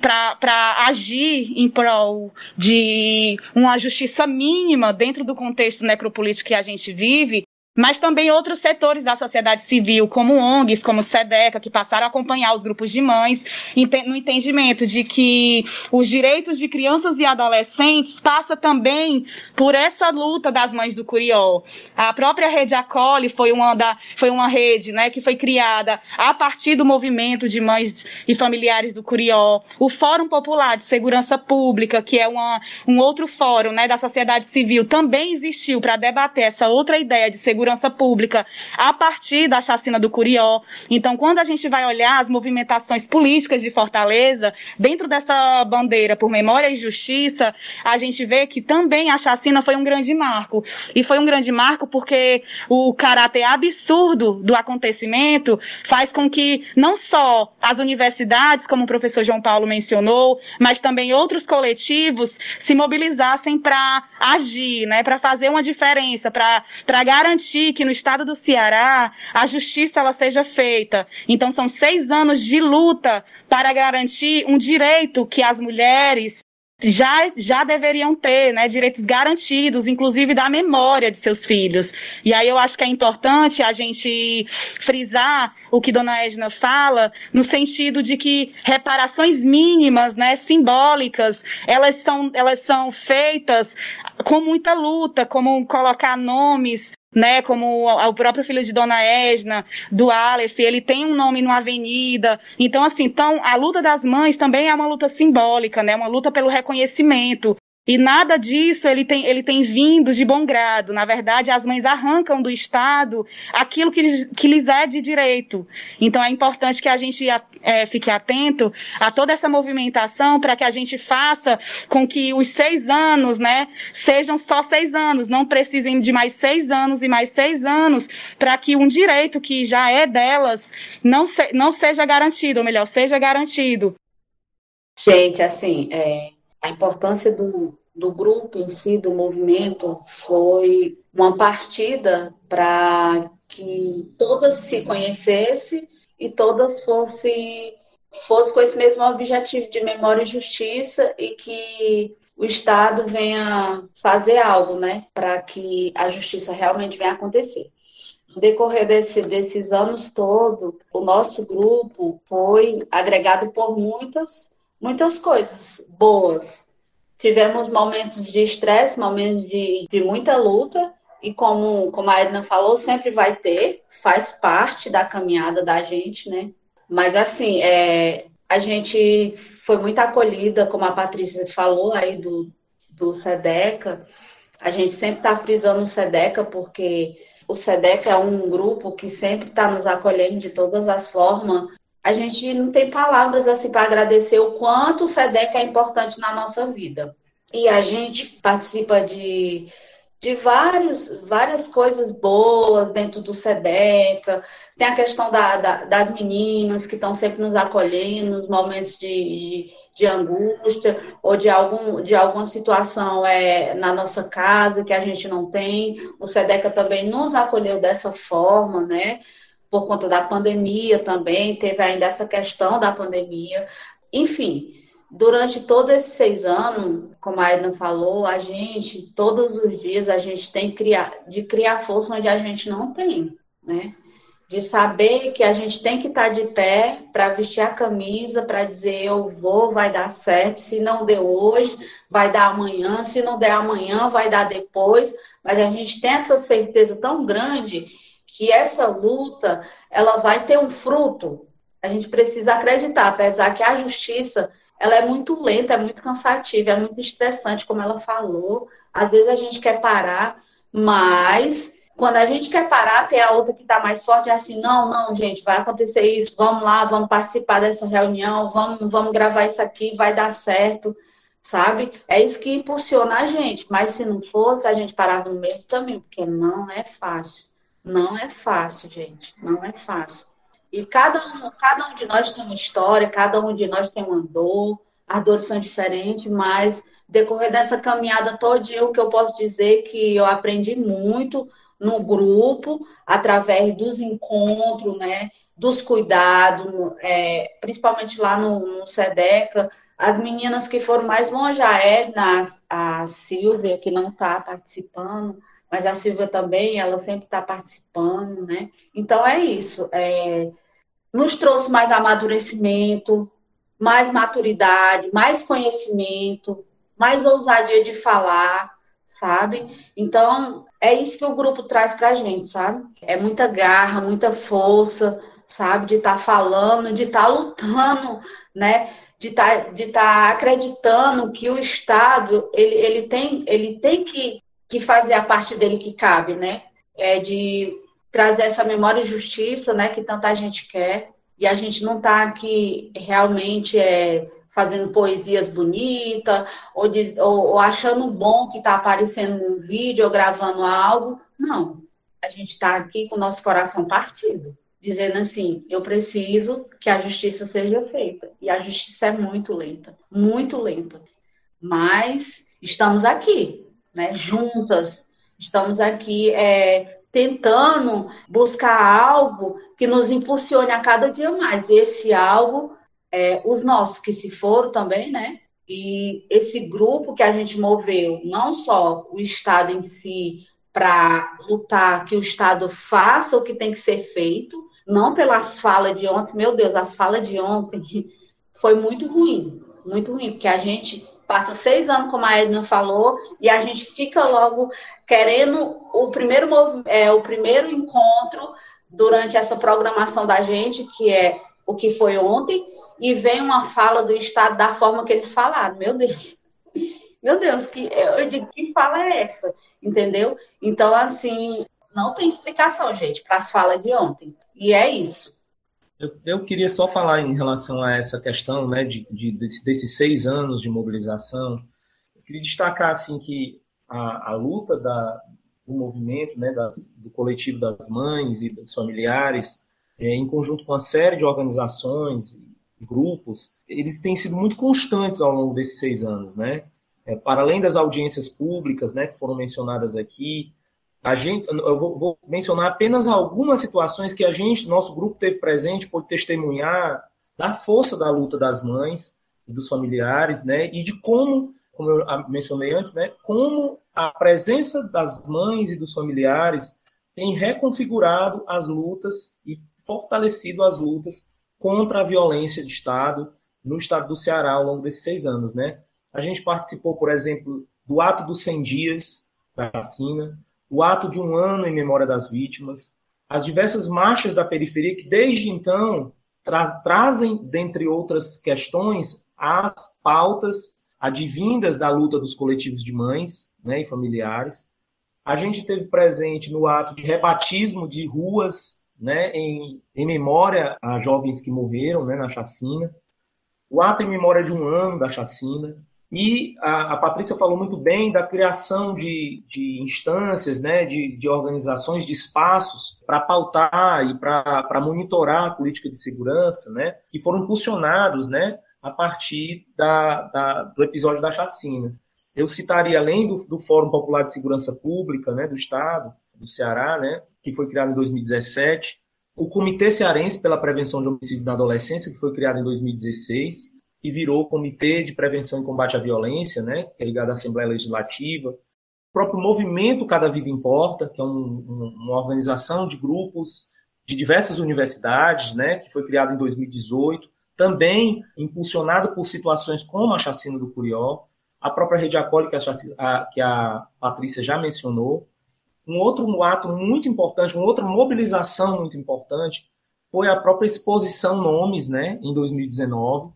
para agir em prol de uma justiça mínima dentro do contexto necropolítico que a gente vive, mas também outros setores da sociedade civil, como ONGs, como SEDECA, que passaram a acompanhar os grupos de mães, no entendimento de que os direitos de crianças e adolescentes passa também por essa luta das mães do Curió. A própria Rede Acolhe foi uma, da, foi uma rede né, que foi criada a partir do movimento de mães e familiares do Curió. O Fórum Popular de Segurança Pública, que é uma, um outro fórum né, da sociedade civil, também existiu para debater essa outra ideia de segurança segurança pública a partir da chacina do Curió. Então, quando a gente vai olhar as movimentações políticas de Fortaleza, dentro dessa bandeira por memória e justiça, a gente vê que também a chacina foi um grande marco. E foi um grande marco porque o caráter absurdo do acontecimento faz com que não só as universidades, como o professor João Paulo mencionou, mas também outros coletivos se mobilizassem para agir, né, para fazer uma diferença, para garantir que no estado do Ceará a justiça ela seja feita. Então são seis anos de luta para garantir um direito que as mulheres já, já deveriam ter né, direitos garantidos, inclusive da memória de seus filhos. E aí eu acho que é importante a gente frisar o que Dona Edna fala, no sentido de que reparações mínimas, né, simbólicas, elas são, elas são feitas com muita luta, como colocar nomes né, como o próprio filho de Dona Esna, do Aleph, ele tem um nome numa avenida. Então, assim, então, a luta das mães também é uma luta simbólica, né, uma luta pelo reconhecimento. E nada disso ele tem, ele tem vindo de bom grado. Na verdade, as mães arrancam do Estado aquilo que, que lhes é de direito. Então é importante que a gente é, fique atento a toda essa movimentação para que a gente faça com que os seis anos, né, sejam só seis anos, não precisem de mais seis anos e mais seis anos para que um direito que já é delas não, se, não seja garantido, ou melhor, seja garantido. Gente, assim, é, a importância do, do grupo em si, do movimento, foi uma partida para que todas se conhecessem e todas fossem fosse com esse mesmo objetivo de memória e justiça e que o Estado venha fazer algo, né, para que a justiça realmente venha acontecer. No decorrer desse, desses anos todos, o nosso grupo foi agregado por muitas muitas coisas boas. Tivemos momentos de estresse, momentos de, de muita luta, e como, como a Edna falou, sempre vai ter, faz parte da caminhada da gente, né? Mas assim, é, a gente foi muito acolhida, como a Patrícia falou aí do, do SEDECA. A gente sempre está frisando o SEDECA porque o SEDECA é um grupo que sempre está nos acolhendo de todas as formas. A gente não tem palavras assim para agradecer o quanto o SEDECA é importante na nossa vida. E a gente participa de de vários, várias coisas boas dentro do SEDECA. Tem a questão da, da, das meninas que estão sempre nos acolhendo nos momentos de, de, de, angústia ou de, algum, de alguma situação é, na nossa casa que a gente não tem. O SEDECA também nos acolheu dessa forma, né? Por conta da pandemia também, teve ainda essa questão da pandemia. Enfim, durante todos esses seis anos, como a Edna falou, a gente, todos os dias, a gente tem criar, de criar força onde a gente não tem, né? De saber que a gente tem que estar de pé para vestir a camisa, para dizer eu vou, vai dar certo. Se não deu hoje, vai dar amanhã. Se não der amanhã, vai dar depois. Mas a gente tem essa certeza tão grande que essa luta ela vai ter um fruto. A gente precisa acreditar, apesar que a justiça ela é muito lenta, é muito cansativa, é muito estressante, como ela falou. Às vezes a gente quer parar, mas quando a gente quer parar, tem a outra que está mais forte, é assim, não, não, gente, vai acontecer isso, vamos lá, vamos participar dessa reunião, vamos, vamos gravar isso aqui, vai dar certo, sabe? É isso que impulsiona a gente, mas se não fosse, a gente parava no meio do caminho, porque não é fácil. Não é fácil, gente, não é fácil. E cada um, cada um de nós tem uma história, cada um de nós tem uma dor, as dores são diferentes, mas decorrer dessa caminhada todinha, o que eu posso dizer é que eu aprendi muito no grupo, através dos encontros, né, dos cuidados, é, principalmente lá no, no SEDECA, as meninas que foram mais longe, a Edna, a Silvia, que não está participando, mas a Silvia também, ela sempre está participando, né? Então é isso. É, nos trouxe mais amadurecimento, mais maturidade, mais conhecimento, mais ousadia de falar, sabe? Então é isso que o grupo traz pra gente, sabe? É muita garra, muita força, sabe? De estar tá falando, de estar tá lutando, né? de estar tá, de tá acreditando que o Estado ele, ele tem ele tem que que fazer a parte dele que cabe, né? É de trazer essa memória e justiça, né? Que tanta gente quer. E a gente não está aqui realmente é, fazendo poesias bonitas ou, ou, ou achando bom que está aparecendo um vídeo ou gravando algo. Não. A gente está aqui com o nosso coração partido, dizendo assim: eu preciso que a justiça seja feita. E a justiça é muito lenta, muito lenta. Mas estamos aqui, né, juntas, estamos aqui é, tentando buscar algo que nos impulsione a cada dia mais. Esse algo, é, os nossos que se foram também, né? E esse grupo que a gente moveu, não só o Estado em si, para lutar que o Estado faça o que tem que ser feito, não pelas falas de ontem. Meu Deus, as falas de ontem foi muito ruim, muito ruim, porque a gente passa seis anos, como a Edna falou, e a gente fica logo querendo o primeiro, é, o primeiro encontro durante essa programação da gente, que é o que foi ontem, e vem uma fala do Estado da forma que eles falaram. Meu Deus. Meu Deus, que, eu digo, que fala é essa? Entendeu? Então, assim, não tem explicação, gente, para as falas de ontem. E é isso. Eu, eu, queria só falar em relação a essa questão, né, de, de desses seis anos de mobilização. Eu queria destacar assim que a, a luta da, do movimento, né, das, do coletivo das mães e dos familiares, é, em conjunto com uma série de organizações, grupos, eles têm sido muito constantes ao longo desses seis anos, né? É, para além das audiências públicas, né, que foram mencionadas aqui, a gente, eu vou, vou, mencionar apenas algumas situações que a gente, nosso grupo teve presente, pode testemunhar da força da luta das mães e dos familiares, né, e de como, como eu mencionei antes, né, como a presença das mães e dos familiares tem reconfigurado as lutas e fortalecido as lutas contra a violência de Estado no estado do Ceará ao longo desses seis anos, né? A gente participou, por exemplo, do ato dos 100 dias da vacina, o ato de um ano em memória das vítimas, as diversas marchas da periferia que desde então tra trazem, dentre outras questões, as pautas advindas da luta dos coletivos de mães né, e familiares. A gente teve presente no ato de rebatismo de ruas né, em, em memória a jovens que morreram né, na chacina, o ato em memória de um ano da chacina, e a, a Patrícia falou muito bem da criação de, de instâncias, né, de, de organizações, de espaços para pautar e para monitorar a política de segurança, né, que foram impulsionados né, a partir da, da, do episódio da chacina. Eu citaria, além do, do Fórum Popular de Segurança Pública né, do Estado, do Ceará, né, que foi criado em 2017, o Comitê Cearense pela Prevenção de Homicídios na Adolescência, que foi criado em 2016, e virou o Comitê de Prevenção e Combate à Violência, né, que é ligado à Assembleia Legislativa. O próprio movimento Cada Vida Importa, que é um, um, uma organização de grupos de diversas universidades, né, que foi criado em 2018, também impulsionado por situações como a chacina do Curió, a própria Rede Acole, que a, que a Patrícia já mencionou. Um outro ato muito importante, uma outra mobilização muito importante, foi a própria exposição Nomes, né, em 2019,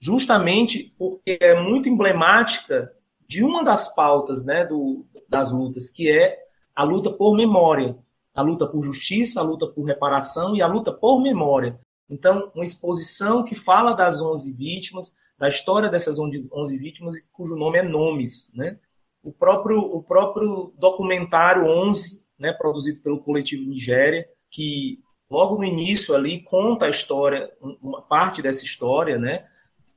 justamente porque é muito emblemática de uma das pautas né, do, das lutas, que é a luta por memória, a luta por justiça, a luta por reparação e a luta por memória. Então, uma exposição que fala das 11 vítimas, da história dessas 11 vítimas, cujo nome é Nomes. Né? O, próprio, o próprio documentário 11, né, produzido pelo coletivo Nigéria, que logo no início ali conta a história, uma parte dessa história, né,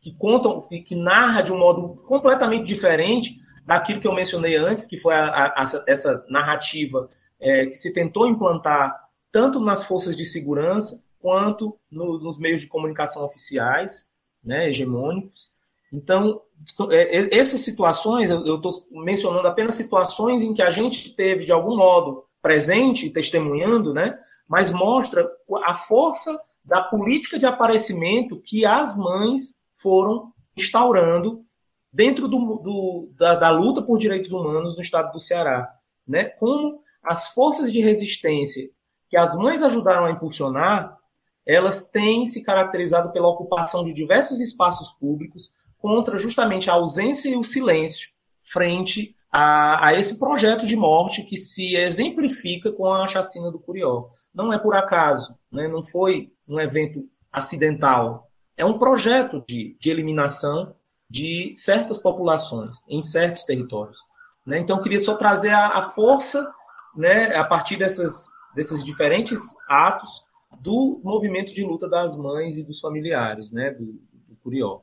que contam, que narra de um modo completamente diferente daquilo que eu mencionei antes, que foi a, a, essa narrativa é, que se tentou implantar tanto nas forças de segurança quanto no, nos meios de comunicação oficiais, né, hegemônicos. Então, é, essas situações, eu estou mencionando apenas situações em que a gente teve, de algum modo, presente, testemunhando, né, mas mostra a força da política de aparecimento que as mães foram instaurando dentro do, do, da, da, luta por direitos humanos no estado do Ceará. Né? Como as forças de resistência que as mães ajudaram a impulsionar, elas têm se caracterizado pela ocupação de diversos espaços públicos contra justamente a ausência e o silêncio frente a, a, esse projeto de morte que se exemplifica com a chacina do Curió. Não é por acaso, né? não foi um evento acidental, é um projeto de, de eliminação de certas populações em certos territórios. Né? Então, eu queria só trazer a, a força, né, a partir dessas, desses diferentes atos, do movimento de luta das mães e dos familiares, né, do, do Curió.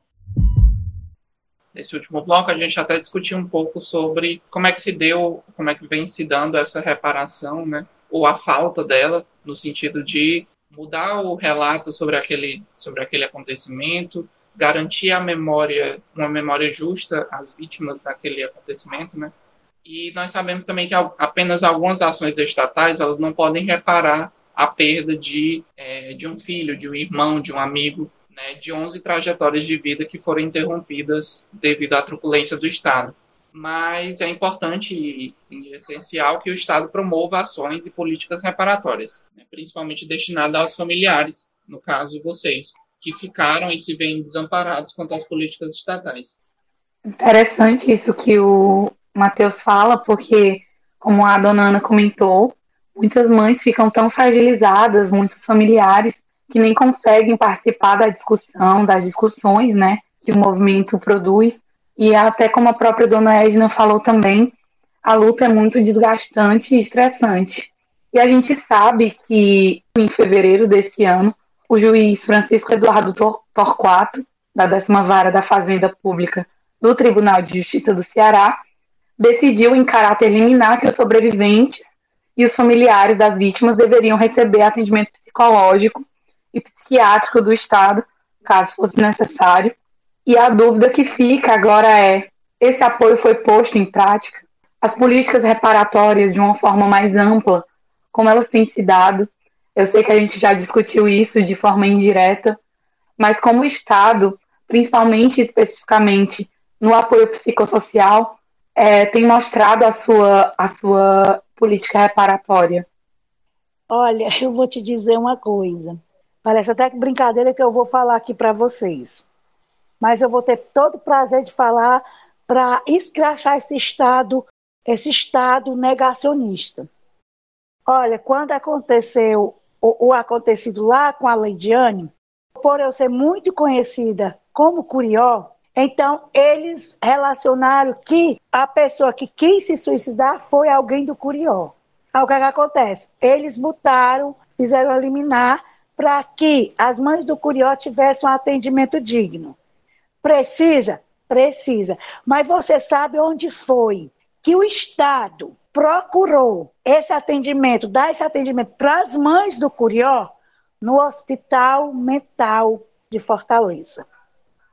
Nesse último bloco, a gente até discutiu um pouco sobre como é que se deu, como é que vem se dando essa reparação, né, ou a falta dela, no sentido de mudar o relato sobre aquele, sobre aquele acontecimento, garantir a memória, uma memória justa às vítimas daquele acontecimento, né? E nós sabemos também que apenas algumas ações estatais elas não podem reparar a perda de, é, de um filho, de um irmão, de um amigo, né, de 11 trajetórias de vida que foram interrompidas devido à truculência do Estado mas é importante e essencial que o Estado promova ações e políticas reparatórias, né, principalmente destinadas aos familiares, no caso vocês, que ficaram e se veem desamparados quanto às políticas estatais. Interessante isso que o Matheus fala, porque, como a dona Ana comentou, muitas mães ficam tão fragilizadas, muitos familiares, que nem conseguem participar da discussão, das discussões né, que o movimento produz, e até como a própria dona Edna falou também, a luta é muito desgastante e estressante. E a gente sabe que em fevereiro desse ano, o juiz Francisco Eduardo Torquato, da décima vara da Fazenda Pública do Tribunal de Justiça do Ceará, decidiu em caráter liminar que os sobreviventes e os familiares das vítimas deveriam receber atendimento psicológico e psiquiátrico do Estado, caso fosse necessário, e a dúvida que fica agora é: esse apoio foi posto em prática? As políticas reparatórias, de uma forma mais ampla, como elas têm se dado? Eu sei que a gente já discutiu isso de forma indireta, mas como o Estado, principalmente especificamente no apoio psicossocial, é, tem mostrado a sua, a sua política reparatória? Olha, eu vou te dizer uma coisa. Parece até que brincadeira que eu vou falar aqui para vocês. Mas eu vou ter todo o prazer de falar para escrachar esse Estado, esse Estado negacionista. Olha, quando aconteceu o, o acontecido lá com a Leidiane, por eu ser muito conhecida como Curió, então eles relacionaram que a pessoa que quis se suicidar foi alguém do Curió. Aí o que, é que acontece? Eles botaram, fizeram eliminar para que as mães do Curió tivessem um atendimento digno. Precisa? Precisa. Mas você sabe onde foi que o Estado procurou esse atendimento, dar esse atendimento para as mães do Curió no Hospital Mental de Fortaleza.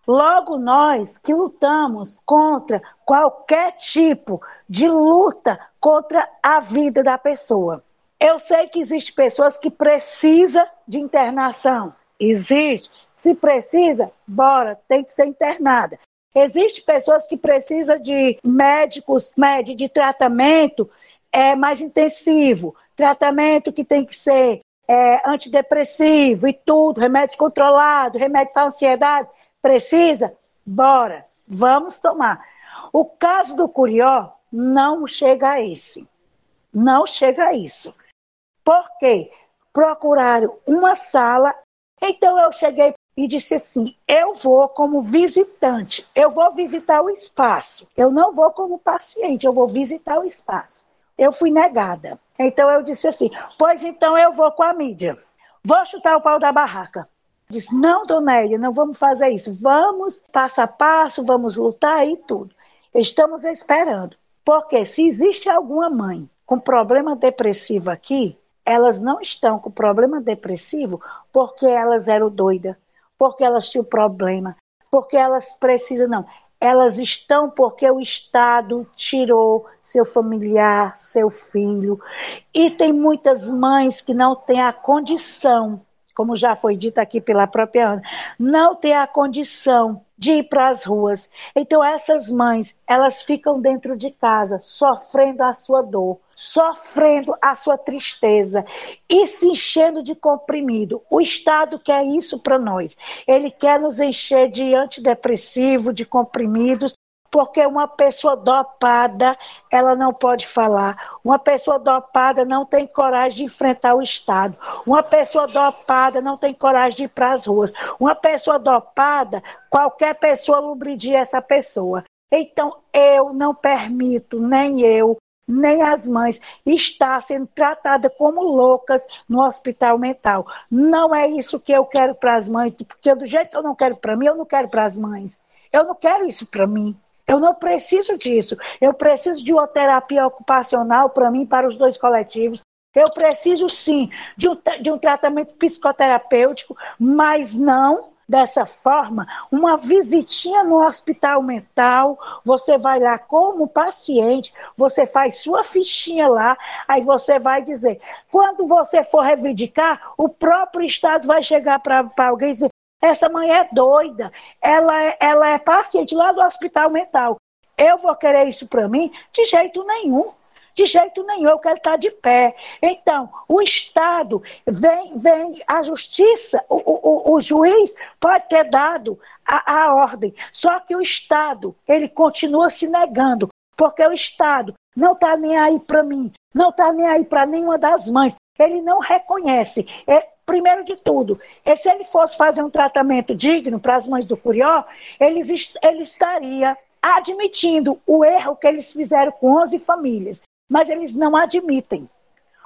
Logo, nós que lutamos contra qualquer tipo de luta contra a vida da pessoa. Eu sei que existem pessoas que precisam de internação. Existe. Se precisa, bora, tem que ser internada. Existem pessoas que precisam de médicos, de tratamento é, mais intensivo, tratamento que tem que ser é, antidepressivo e tudo, remédio controlado, remédio para ansiedade. Precisa? Bora, vamos tomar. O caso do Curió não chega a esse. Não chega a isso. Por quê? Procuraram uma sala. Então eu cheguei e disse assim: eu vou como visitante, eu vou visitar o espaço. Eu não vou como paciente, eu vou visitar o espaço. Eu fui negada. Então eu disse assim: pois então eu vou com a mídia. Vou chutar o pau da barraca. Disse: não, dona Elia, não vamos fazer isso. Vamos passo a passo, vamos lutar e tudo. Estamos esperando. Porque se existe alguma mãe com problema depressivo aqui, elas não estão com problema depressivo porque elas eram doidas porque elas tinham problema, porque elas precisam, não. Elas estão porque o Estado tirou seu familiar, seu filho. E tem muitas mães que não têm a condição, como já foi dito aqui pela própria Ana, não têm a condição de ir para as ruas. Então essas mães, elas ficam dentro de casa, sofrendo a sua dor, sofrendo a sua tristeza e se enchendo de comprimido. O Estado quer isso para nós. Ele quer nos encher de antidepressivo, de comprimidos, porque uma pessoa dopada, ela não pode falar. Uma pessoa dopada não tem coragem de enfrentar o Estado. Uma pessoa dopada não tem coragem de ir para as ruas. Uma pessoa dopada, qualquer pessoa lubridia essa pessoa. Então, eu não permito, nem eu, nem as mães, estar sendo tratada como loucas no hospital mental. Não é isso que eu quero para as mães, porque do jeito que eu não quero para mim, eu não quero para as mães. Eu não quero isso para mim. Eu não preciso disso. Eu preciso de uma terapia ocupacional para mim, para os dois coletivos. Eu preciso sim de um, de um tratamento psicoterapêutico, mas não dessa forma, uma visitinha no hospital mental, você vai lá como paciente, você faz sua fichinha lá, aí você vai dizer, quando você for reivindicar, o próprio Estado vai chegar para alguém e dizer, essa mãe é doida, ela é, ela é paciente lá do hospital mental. Eu vou querer isso para mim? De jeito nenhum. De jeito nenhum, eu quero estar de pé. Então, o Estado vem, vem a justiça, o, o, o juiz pode ter dado a, a ordem, só que o Estado, ele continua se negando, porque o Estado não está nem aí para mim, não está nem aí para nenhuma das mães. Ele não reconhece. É, primeiro de tudo, se ele fosse fazer um tratamento digno para as mães do Curió, ele, ele estaria admitindo o erro que eles fizeram com 11 famílias, mas eles não admitem.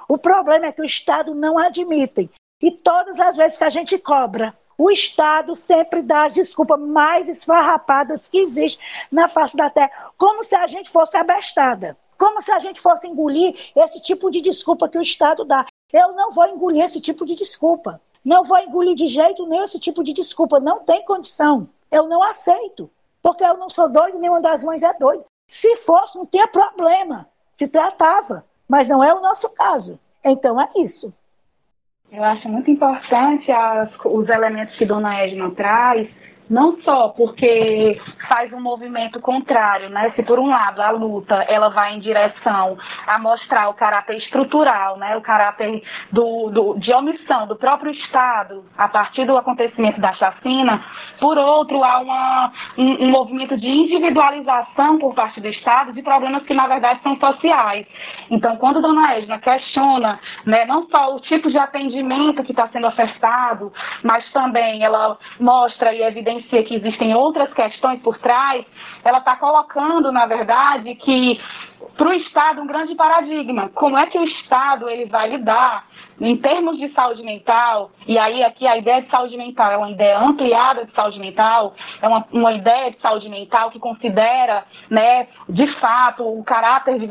O problema é que o Estado não admite. E todas as vezes que a gente cobra, o Estado sempre dá as desculpas mais esfarrapadas que existem na face da terra, como se a gente fosse abestada. Como se a gente fosse engolir esse tipo de desculpa que o Estado dá. Eu não vou engolir esse tipo de desculpa. Não vou engolir de jeito nenhum esse tipo de desculpa. Não tem condição. Eu não aceito. Porque eu não sou doido, nenhuma das mães é doida. Se fosse, não tinha problema. Se tratava. Mas não é o nosso caso. Então é isso. Eu acho muito importante as, os elementos que Dona Edna traz não só porque faz um movimento contrário, né? Se por um lado a luta ela vai em direção a mostrar o caráter estrutural, né? O caráter do, do, de omissão do próprio Estado a partir do acontecimento da chacina, por outro há uma, um, um movimento de individualização por parte do Estado de problemas que na verdade são sociais. Então, quando Dona Edna questiona, né, não só o tipo de atendimento que está sendo ofertado, mas também ela mostra e evidencia que existem outras questões por trás, ela está colocando, na verdade, que para o Estado um grande paradigma. Como é que o Estado ele vai lidar em termos de saúde mental, e aí aqui a ideia de saúde mental é uma ideia ampliada de saúde mental, é uma, uma ideia de saúde mental que considera, né, de fato, o caráter de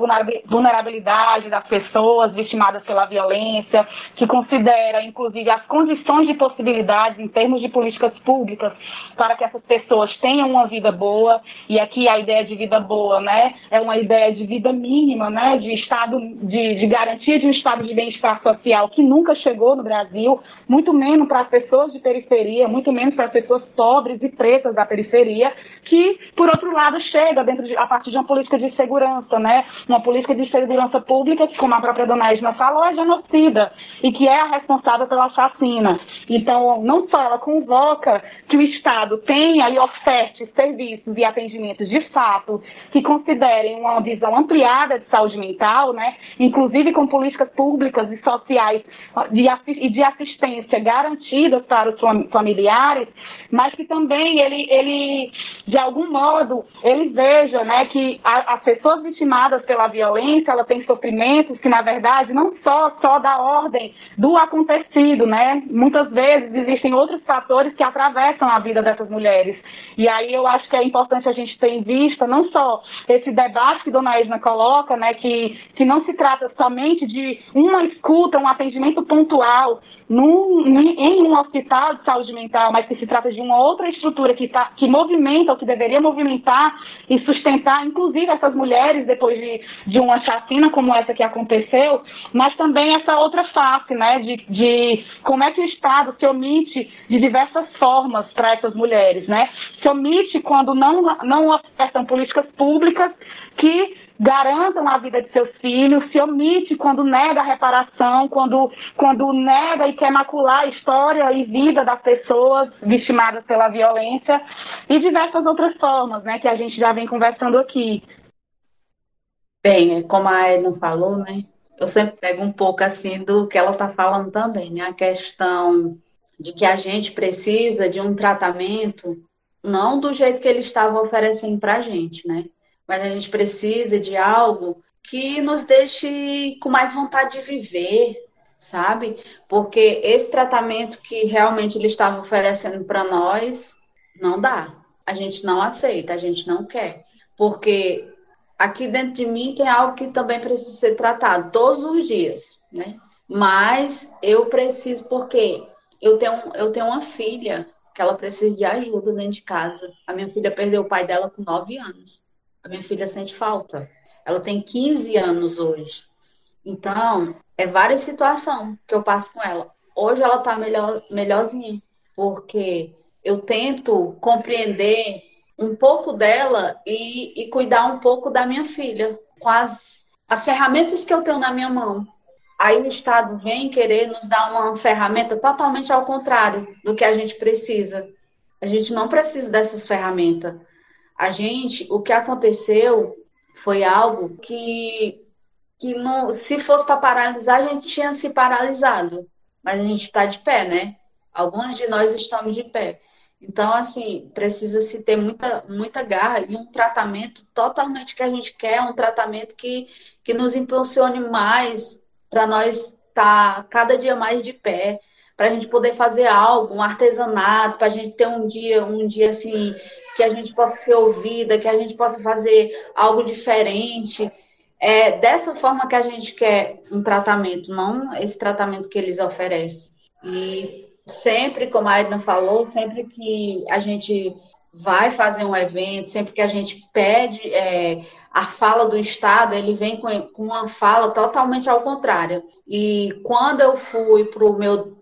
vulnerabilidade das pessoas vitimadas pela violência, que considera, inclusive, as condições de possibilidades em termos de políticas públicas para que essas pessoas tenham uma vida boa, e aqui a ideia de vida boa, né, é uma ideia de vida mínima, né, de estado, de, de garantia de um estado de bem-estar social que nunca chegou no Brasil, muito menos para as pessoas de periferia, muito menos para as pessoas pobres e pretas da periferia, que, por outro lado, chega dentro de, a partir de uma política de segurança, né? Uma política de segurança pública que, como a própria dona Edna falou, é genocida e que é a responsável pela chacina. Então, não só ela convoca que o Estado tenha e oferte serviços e atendimentos de fato que considerem uma visão ampliada de saúde mental, né? Inclusive com políticas públicas e sociais de, de assistência garantidas para os familiares, mas que também ele, ele de algum modo, ele veja né, que a, as pessoas vitimadas pela violência, ela tem sofrimentos que, na verdade, não só, só da ordem do acontecido, né? Muitas vezes existem outros fatores que atravessam a vida dessas mulheres. E aí eu acho que é importante a gente ter em vista não só esse debate que Dona Edna coloca, né, que, que não se trata somente de uma escuta, um atendimento atendimento pontual num, em um hospital de saúde mental, mas que se trata de uma outra estrutura que, tá, que movimenta, ou que deveria movimentar e sustentar, inclusive essas mulheres, depois de, de uma chacina como essa que aconteceu, mas também essa outra face, né, de, de como é que o Estado se omite de diversas formas para essas mulheres, né? Se omite quando não, não ofertam políticas públicas que garantam a vida de seus filhos, se omite quando nega a reparação, quando, quando nega e quer macular a história e vida das pessoas vitimadas pela violência e diversas outras formas, né, que a gente já vem conversando aqui. Bem, como a Edna falou, né, eu sempre pego um pouco assim do que ela está falando também, né, a questão de que a gente precisa de um tratamento não do jeito que ele estava oferecendo para a gente, né? Mas a gente precisa de algo que nos deixe com mais vontade de viver, sabe? Porque esse tratamento que realmente ele estava oferecendo para nós não dá. A gente não aceita, a gente não quer. Porque aqui dentro de mim tem algo que também precisa ser tratado todos os dias, né? Mas eu preciso, porque eu tenho, eu tenho uma filha que ela precisa de ajuda dentro de casa. A minha filha perdeu o pai dela com nove anos. A minha filha sente falta. Ela tem 15 anos hoje. Então, é várias situações que eu passo com ela. Hoje ela tá melhor, melhorzinha, porque eu tento compreender um pouco dela e, e cuidar um pouco da minha filha, com as, as ferramentas que eu tenho na minha mão. Aí o Estado vem querer nos dar uma ferramenta totalmente ao contrário do que a gente precisa. A gente não precisa dessas ferramentas. A gente, o que aconteceu foi algo que, que não, se fosse para paralisar, a gente tinha se paralisado. Mas a gente está de pé, né? Algumas de nós estamos de pé. Então, assim, precisa se ter muita, muita garra e um tratamento totalmente que a gente quer, um tratamento que, que nos impulsione mais para nós estar tá cada dia mais de pé, para a gente poder fazer algo, um artesanato, para a gente ter um dia, um dia assim, que a gente possa ser ouvida, que a gente possa fazer algo diferente. É dessa forma que a gente quer um tratamento, não esse tratamento que eles oferecem. E sempre, como a Edna falou, sempre que a gente vai fazer um evento, sempre que a gente pede é, a fala do Estado, ele vem com, com uma fala totalmente ao contrário. E quando eu fui para o meu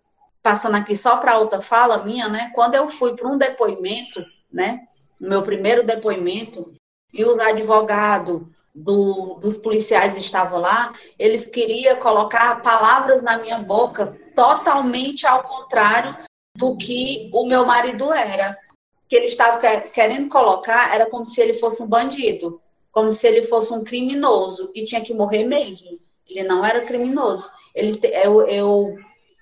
passando aqui só para outra fala minha, né? Quando eu fui para um depoimento, né? Meu primeiro depoimento, e os advogados do, dos policiais estavam lá, eles queriam colocar palavras na minha boca totalmente ao contrário do que o meu marido era. Que ele estava querendo colocar era como se ele fosse um bandido, como se ele fosse um criminoso e tinha que morrer mesmo. Ele não era criminoso. Ele, eu, eu,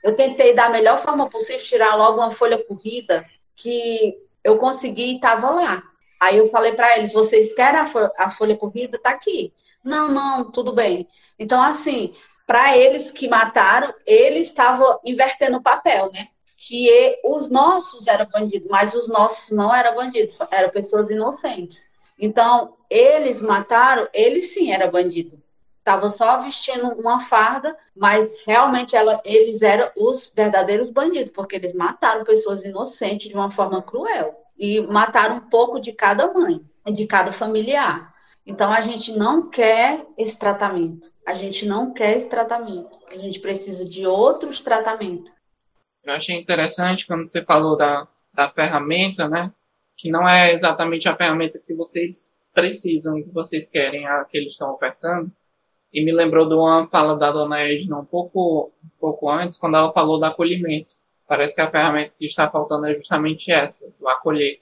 eu tentei da melhor forma possível tirar logo uma folha corrida que eu consegui e estava lá. Aí eu falei para eles: vocês querem a, folha, corrida? Tá aqui. Não, não, tudo bem. Então, assim, para eles que mataram, eles estavam invertendo o papel, né? Que os nossos eram bandidos, mas os nossos não eram bandidos, eram pessoas inocentes. Então, eles mataram, eles sim eram bandido. Estavam só vestindo uma farda, mas realmente ela, eles eram os verdadeiros bandidos, porque eles mataram pessoas inocentes de uma forma cruel. E mataram um pouco de cada mãe, de cada familiar. Então, a gente não quer esse tratamento. A gente não quer esse tratamento. A gente precisa de outros tratamentos. Eu achei interessante quando você falou da, da ferramenta, né? Que não é exatamente a ferramenta que vocês precisam que vocês querem, a que eles estão ofertando. E me lembrou de uma fala da dona Edna um pouco, um pouco antes, quando ela falou do acolhimento. Parece que a ferramenta que está faltando é justamente essa, do acolher,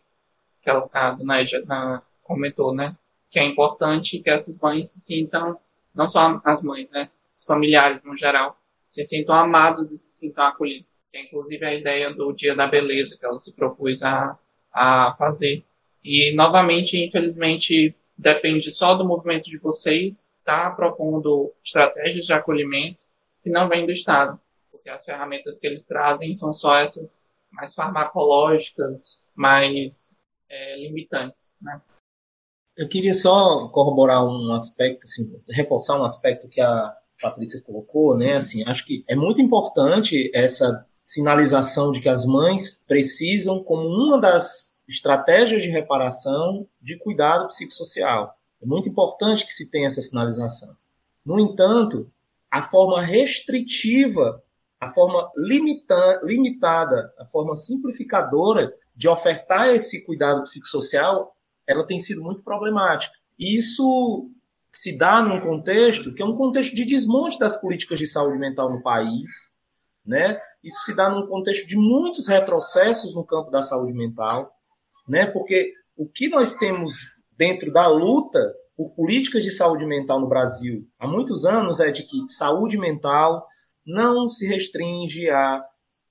que a dona Edna comentou, né? Que é importante que essas mães se sintam não só as mães, né? Os familiares no geral, se sintam amados e se sintam acolhidos. Que é inclusive a ideia do Dia da Beleza que ela se propôs a, a fazer. E, novamente, infelizmente, depende só do movimento de vocês estar tá propondo estratégias de acolhimento que não vêm do Estado. Porque as ferramentas que eles trazem são só essas mais farmacológicas, mais é, limitantes, né? Eu queria só corroborar um aspecto, assim, reforçar um aspecto que a Patrícia colocou, né? Assim, acho que é muito importante essa sinalização de que as mães precisam, como uma das estratégias de reparação, de cuidado psicossocial. É muito importante que se tenha essa sinalização. No entanto, a forma restritiva, a forma limita limitada, a forma simplificadora de ofertar esse cuidado psicossocial ela tem sido muito problemática. E isso se dá num contexto que é um contexto de desmonte das políticas de saúde mental no país, né? Isso se dá num contexto de muitos retrocessos no campo da saúde mental, né? Porque o que nós temos dentro da luta por políticas de saúde mental no Brasil há muitos anos é de que saúde mental não se restringe a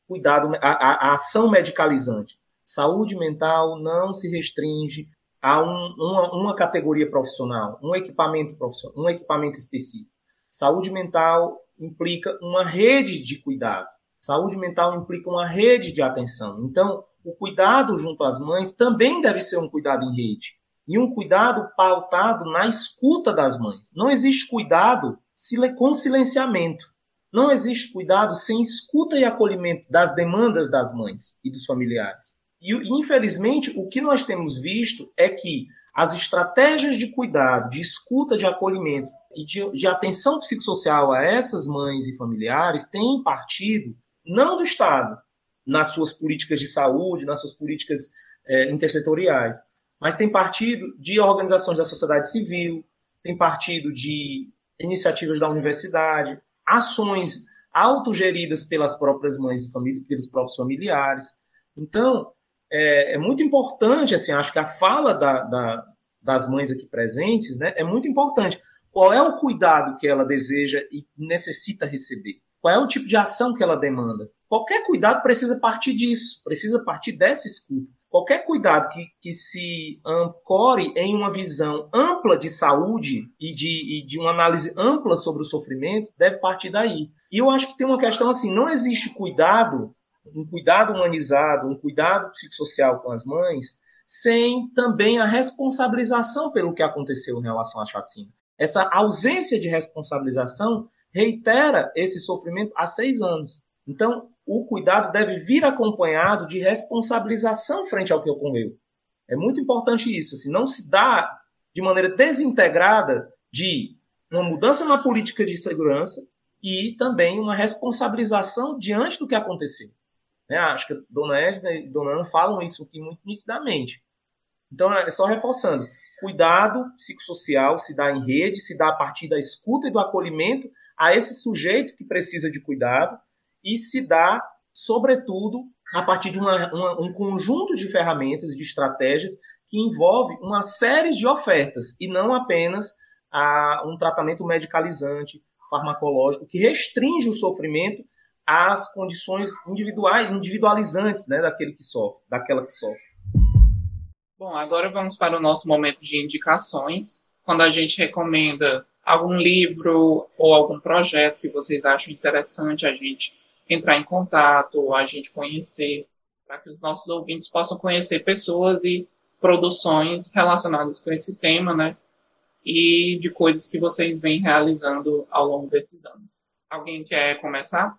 cuidado, a, a, ação medicalizante. Saúde mental não se restringe a um, uma, uma categoria profissional, um equipamento profissional, um equipamento específico. Saúde mental implica uma rede de cuidado. Saúde mental implica uma rede de atenção. Então, o cuidado junto às mães também deve ser um cuidado em rede. E um cuidado pautado na escuta das mães. Não existe cuidado com silenciamento. Não existe cuidado sem escuta e acolhimento das demandas das mães e dos familiares. E, infelizmente, o que nós temos visto é que as estratégias de cuidado, de escuta, de acolhimento e de, de atenção psicossocial a essas mães e familiares têm partido não do Estado, nas suas políticas de saúde, nas suas políticas é, intersetoriais, mas tem partido de organizações da sociedade civil, tem partido de iniciativas da universidade, ações autogeridas pelas próprias mães e família, pelos próprios familiares. Então, é, é, muito importante, assim, acho que a fala da, da, das mães aqui presentes né, é muito importante. Qual é o cuidado que ela deseja e necessita receber? Qual é o tipo de ação que ela demanda? Qualquer cuidado precisa partir disso, precisa partir dessa escuta. Qualquer cuidado que, que se ancore em uma visão ampla de saúde e de, e de uma análise ampla sobre o sofrimento deve partir daí. E eu acho que tem uma questão assim: não existe cuidado um cuidado humanizado, um cuidado psicossocial com as mães, sem também a responsabilização pelo que aconteceu em relação à chacina. Essa ausência de responsabilização reitera esse sofrimento há seis anos. Então, o cuidado deve vir acompanhado de responsabilização frente ao que ocorreu. É muito importante isso. Assim, não se dá de maneira desintegrada de uma mudança na política de segurança e também uma responsabilização diante do que aconteceu. Né? Acho que a Dona Edna e Dona Ana falam isso aqui muito nitidamente. Então, é só reforçando. Cuidado psicossocial se dá em rede, se dá a partir da escuta e do acolhimento a esse sujeito que precisa de cuidado e se dá, sobretudo, a partir de uma, uma, um conjunto de ferramentas, de estratégias que envolve uma série de ofertas e não apenas a, um tratamento medicalizante, farmacológico, que restringe o sofrimento às condições individuais, individualizantes né, daquele que sofre, daquela que sofre. Bom, agora vamos para o nosso momento de indicações, quando a gente recomenda algum livro ou algum projeto que vocês acham interessante a gente entrar em contato a gente conhecer, para que os nossos ouvintes possam conhecer pessoas e produções relacionadas com esse tema, né? E de coisas que vocês vêm realizando ao longo desses anos. Alguém quer começar?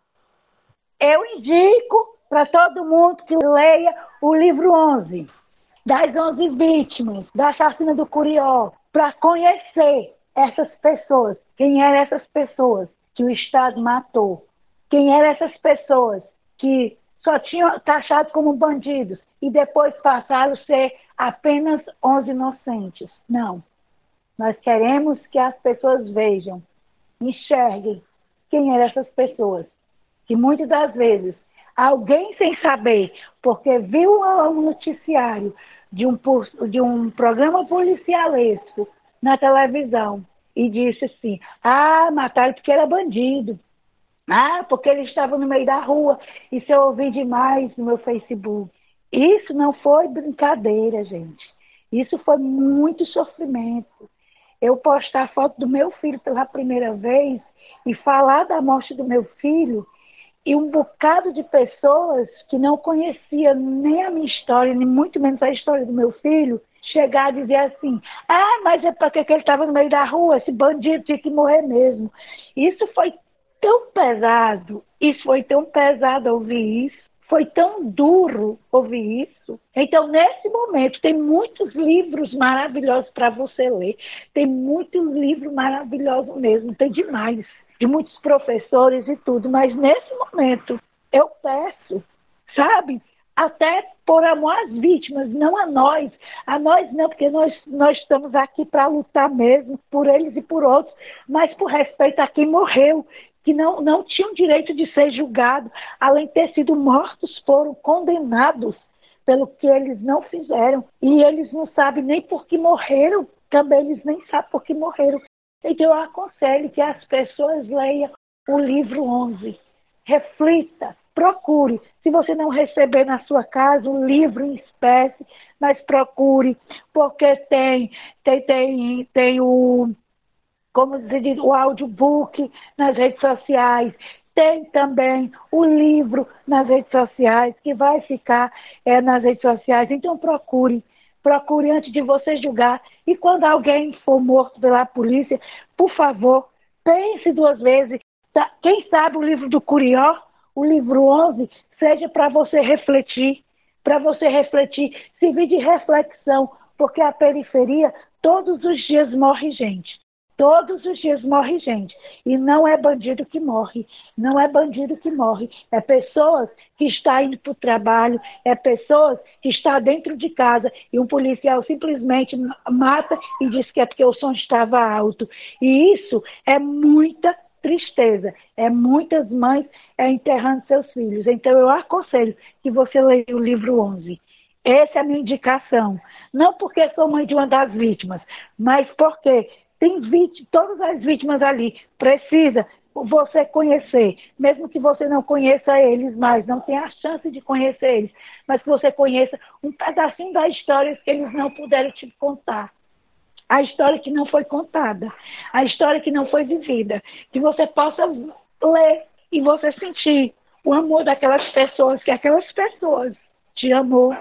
Eu indico para todo mundo que leia o livro 11, das 11 vítimas da chacina do Curió, para conhecer essas pessoas, quem eram essas pessoas que o Estado matou, quem eram essas pessoas que só tinham taxado como bandidos e depois passaram a ser apenas 11 inocentes. Não. Nós queremos que as pessoas vejam, enxerguem quem eram essas pessoas. Que muitas das vezes alguém sem saber, porque viu um noticiário de um, de um programa policialesco na televisão e disse assim: Ah, mataram porque era bandido. Ah, porque ele estava no meio da rua. Isso eu ouvi demais no meu Facebook. Isso não foi brincadeira, gente. Isso foi muito sofrimento. Eu postar foto do meu filho pela primeira vez e falar da morte do meu filho e um bocado de pessoas que não conhecia nem a minha história, nem muito menos a história do meu filho, chegar a dizer assim: ah, mas é porque ele estava no meio da rua, esse bandido tinha que morrer mesmo. Isso foi tão pesado, isso foi tão pesado ouvir isso, foi tão duro ouvir isso. Então, nesse momento, tem muitos livros maravilhosos para você ler, tem muitos livros maravilhosos mesmo, tem demais, de muitos professores e tudo, mas nesse momento, eu peço, sabe? até por amor às vítimas, não a nós. A nós não, porque nós, nós estamos aqui para lutar mesmo por eles e por outros, mas por respeito a quem morreu, que não, não tinham direito de ser julgado, além de ter sido mortos, foram condenados pelo que eles não fizeram. E eles não sabem nem por que morreram, também eles nem sabem por que morreram. Então eu aconselho que as pessoas leiam o livro 11. Reflita, procure. Se você não receber na sua casa o livro em espécie, mas procure, porque tem, tem, tem, tem o, como se diz, o audiobook nas redes sociais, tem também o livro nas redes sociais, que vai ficar é, nas redes sociais. Então procure, procure antes de você julgar. E quando alguém for morto pela polícia, por favor, pense duas vezes. Tá? Quem sabe o livro do Curió o livro 11 seja para você refletir, para você refletir, servir de reflexão, porque a periferia todos os dias morre gente. Todos os dias morre gente. E não é bandido que morre. Não é bandido que morre. É pessoas que estão indo para o trabalho, é pessoas que estão dentro de casa e um policial simplesmente mata e diz que é porque o som estava alto. E isso é muita tristeza. É muitas mães é, enterrando seus filhos. Então, eu aconselho que você leia o livro 11. Essa é a minha indicação. Não porque sou mãe de uma das vítimas, mas porque tem vítimas, todas as vítimas ali. Precisa você conhecer, mesmo que você não conheça eles mais, não tenha a chance de conhecer eles, mas que você conheça um pedacinho da história que eles não puderam te contar. A história que não foi contada, a história que não foi vivida, que você possa ler e você sentir o amor daquelas pessoas, que aquelas pessoas te amou,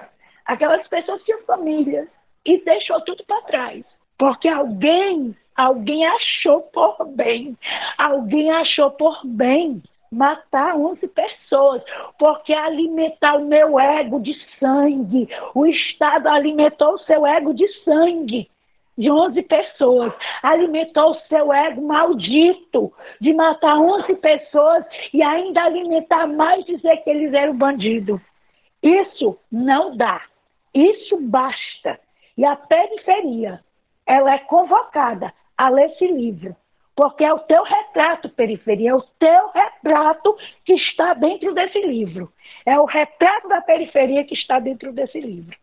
aquelas pessoas tinham família e deixou tudo para trás, porque alguém, alguém achou por bem, alguém achou por bem matar 11 pessoas, porque alimentar o meu ego de sangue, o Estado alimentou o seu ego de sangue de 11 pessoas, alimentou o seu ego maldito de matar 11 pessoas e ainda alimentar mais dizer que eles eram bandidos. Isso não dá. Isso basta. E a periferia, ela é convocada a ler esse livro, porque é o teu retrato, periferia, é o teu retrato que está dentro desse livro. É o retrato da periferia que está dentro desse livro.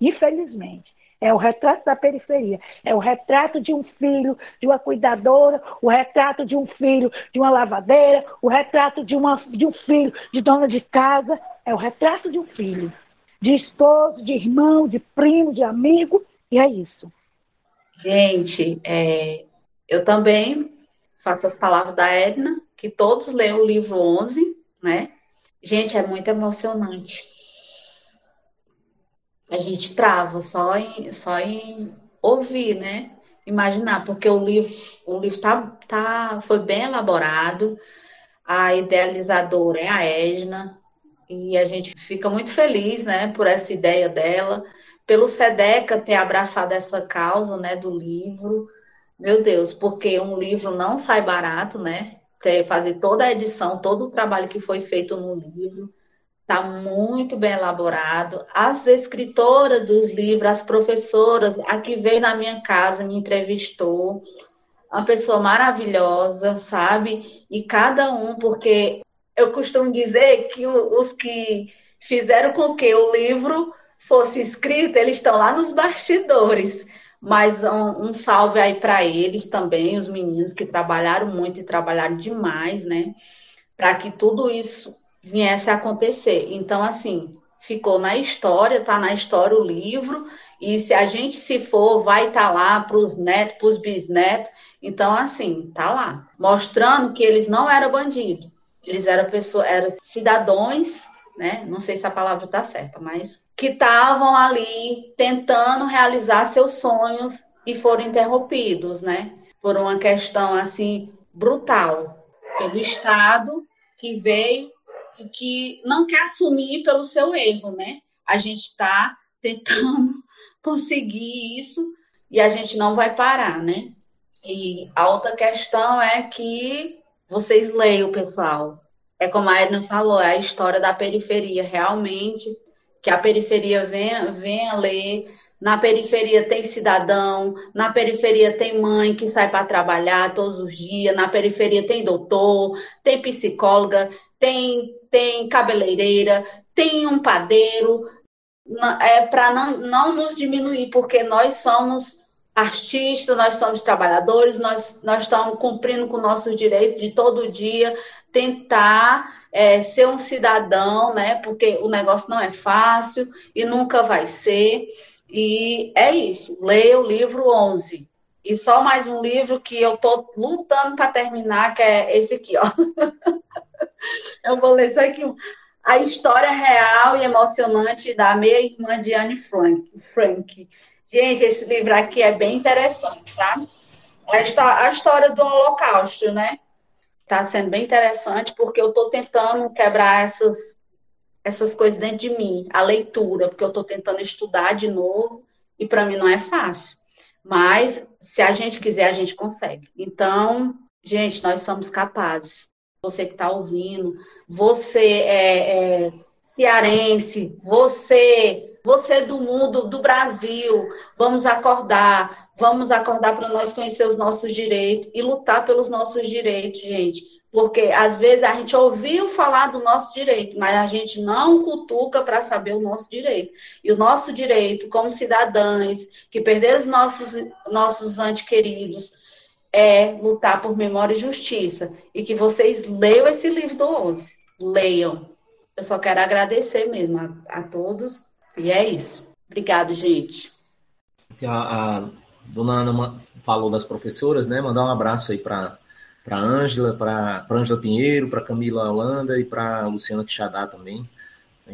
Infelizmente. É o retrato da periferia. É o retrato de um filho, de uma cuidadora, o retrato de um filho, de uma lavadeira, o retrato de, uma, de um filho, de dona de casa. É o retrato de um filho, de esposo, de irmão, de primo, de amigo, e é isso. Gente, é, eu também faço as palavras da Edna, que todos leem o livro 11, né? Gente, é muito emocionante a gente trava só em, só em ouvir, né? Imaginar, porque o livro, o livro tá, tá, foi bem elaborado, a idealizadora é a Edna, e a gente fica muito feliz, né, por essa ideia dela, pelo SEDECA ter abraçado essa causa, né, do livro. Meu Deus, porque um livro não sai barato, né? Ter, fazer toda a edição, todo o trabalho que foi feito no livro. Está muito bem elaborado. As escritoras dos livros, as professoras, a que veio na minha casa, me entrevistou. Uma pessoa maravilhosa, sabe? E cada um, porque eu costumo dizer que os que fizeram com que o livro fosse escrito, eles estão lá nos bastidores. Mas um, um salve aí para eles também, os meninos que trabalharam muito e trabalharam demais, né? Para que tudo isso viesse a acontecer. Então, assim, ficou na história, tá na história o livro, e se a gente se for, vai estar tá lá para os netos, para os bisnetos. Então, assim, tá lá, mostrando que eles não eram bandidos, eles eram pessoas, eram cidadãos, né? Não sei se a palavra está certa, mas que estavam ali tentando realizar seus sonhos e foram interrompidos, né? Por uma questão assim brutal pelo Estado que veio e que não quer assumir pelo seu erro, né? A gente está tentando conseguir isso e a gente não vai parar, né? E a outra questão é que vocês leiam, pessoal. É como a Edna falou, é a história da periferia, realmente, que a periferia venha, venha ler. Na periferia tem cidadão, na periferia tem mãe que sai para trabalhar todos os dias, na periferia tem doutor, tem psicóloga, tem tem cabeleireira, tem um padeiro, é para não, não nos diminuir, porque nós somos artistas, nós somos trabalhadores, nós, nós estamos cumprindo com o nosso direito de todo dia tentar é, ser um cidadão, né? Porque o negócio não é fácil e nunca vai ser. E é isso. Leia o livro 11. E só mais um livro que eu estou lutando para terminar, que é esse aqui, ó. Eu vou ler isso aqui. A história real e emocionante da meia-irmã de Anne Frank. Frank. Gente, esse livro aqui é bem interessante, sabe? A, história do Holocausto, né? Está sendo bem interessante porque eu estou tentando quebrar essas, essas coisas dentro de mim, a leitura, porque eu estou tentando estudar de novo e para mim não é fácil. Mas se a gente quiser, a gente consegue. Então, gente, nós somos capazes você que está ouvindo, você é, é, cearense, você, você do mundo, do Brasil, vamos acordar, vamos acordar para nós conhecer os nossos direitos e lutar pelos nossos direitos, gente. Porque às vezes a gente ouviu falar do nosso direito, mas a gente não cutuca para saber o nosso direito. E o nosso direito, como cidadãs que perderam os nossos, nossos antes queridos, é lutar por memória e justiça. E que vocês leiam esse livro do 11. Leiam. Eu só quero agradecer mesmo a, a todos. E é isso. Obrigado, gente. A, a dona Ana falou das professoras, né? Mandar um abraço aí para para Ângela, para Ângela Pinheiro, para Camila Holanda e para Luciana Quixadá também.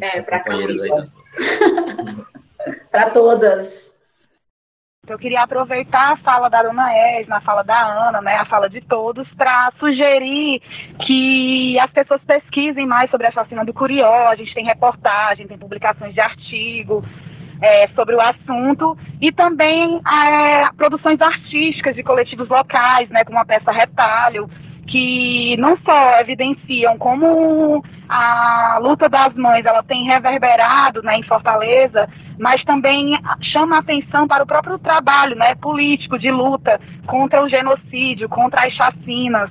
É, para Camila. para todas. Eu queria aproveitar a fala da dona Esna, a fala da Ana, né, a fala de todos, para sugerir que as pessoas pesquisem mais sobre a chacina do Curió. A gente tem reportagem, tem publicações de artigo. é, sobre o assunto e também é, produções artísticas de coletivos locais, né, como a peça Retalho, que não só evidenciam como a luta das mães ela tem reverberado né, em Fortaleza, mas também chama atenção para o próprio trabalho né, político de luta contra o genocídio, contra as chacinas.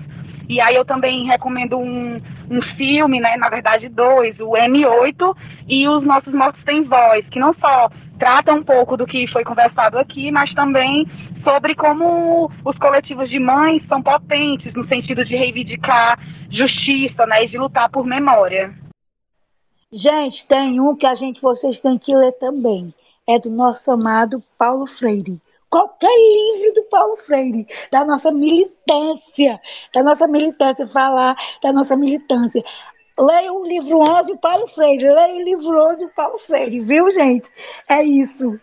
E aí eu também recomendo um, um filme, né, na verdade dois, o M8 e Os Nossos Mortos Têm Voz, que não só trata um pouco do que foi conversado aqui, mas também sobre como os coletivos de mães são potentes no sentido de reivindicar justiça, né, e de lutar por memória. Gente, tem um que a gente vocês têm que ler também. É do nosso amado Paulo Freire. Qualquer livro do Paulo Freire, da nossa militância, da nossa militância, falar da nossa militância. Leia o livro 11 o Paulo Freire, leia o livro 11 o Paulo Freire, viu, gente? É isso.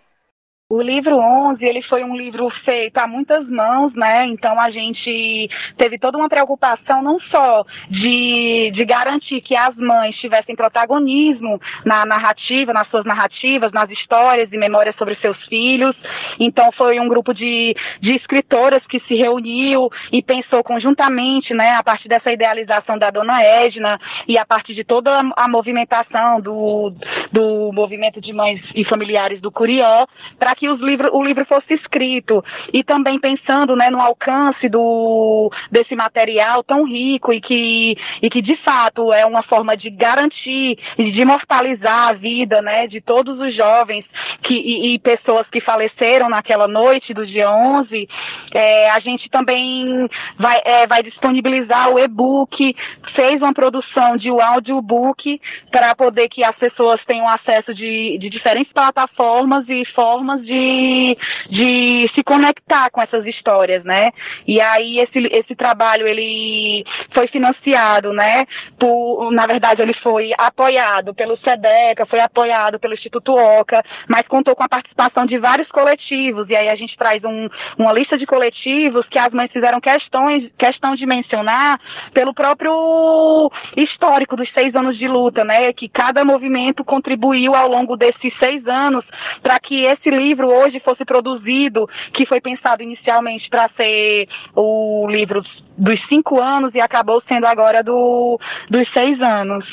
O livro 11, ele foi um livro feito a muitas mãos, né? Então a gente teve toda uma preocupação não só de, de garantir que as mães tivessem protagonismo na narrativa, nas suas narrativas, nas histórias e memórias sobre seus filhos. Então foi um grupo de, de escritoras que se reuniu e pensou conjuntamente, né, a partir dessa idealização da dona Edna e a partir de toda a movimentação do, do movimento de mães e familiares do Curió, para que os o livro fosse escrito. E também pensando né, no alcance do, desse material tão rico e que, e que de fato é uma forma de garantir e de imortalizar a vida né, de todos os jovens que, e, e pessoas que faleceram naquela noite do dia 11, é, a gente também vai, é, vai disponibilizar o e-book, fez uma produção de um audiobook para poder que as pessoas tenham acesso de, de diferentes plataformas e formas de, de se conectar com essas histórias, né? E aí esse, esse trabalho ele foi financiado, né? Por, na verdade ele foi apoiado pelo SEDECA, foi apoiado pelo Instituto OCA, mas contou com a participação de vários coletivos e aí a gente traz um, uma lista de coletivos que as mães fizeram questões, questão de mencionar pelo próprio histórico dos seis anos de luta, né? Que cada movimento contribuiu ao longo desses seis anos para que esse livro livro hoje fosse produzido, que foi pensado inicialmente para ser o livro dos cinco anos e acabou sendo agora do, dos seis anos.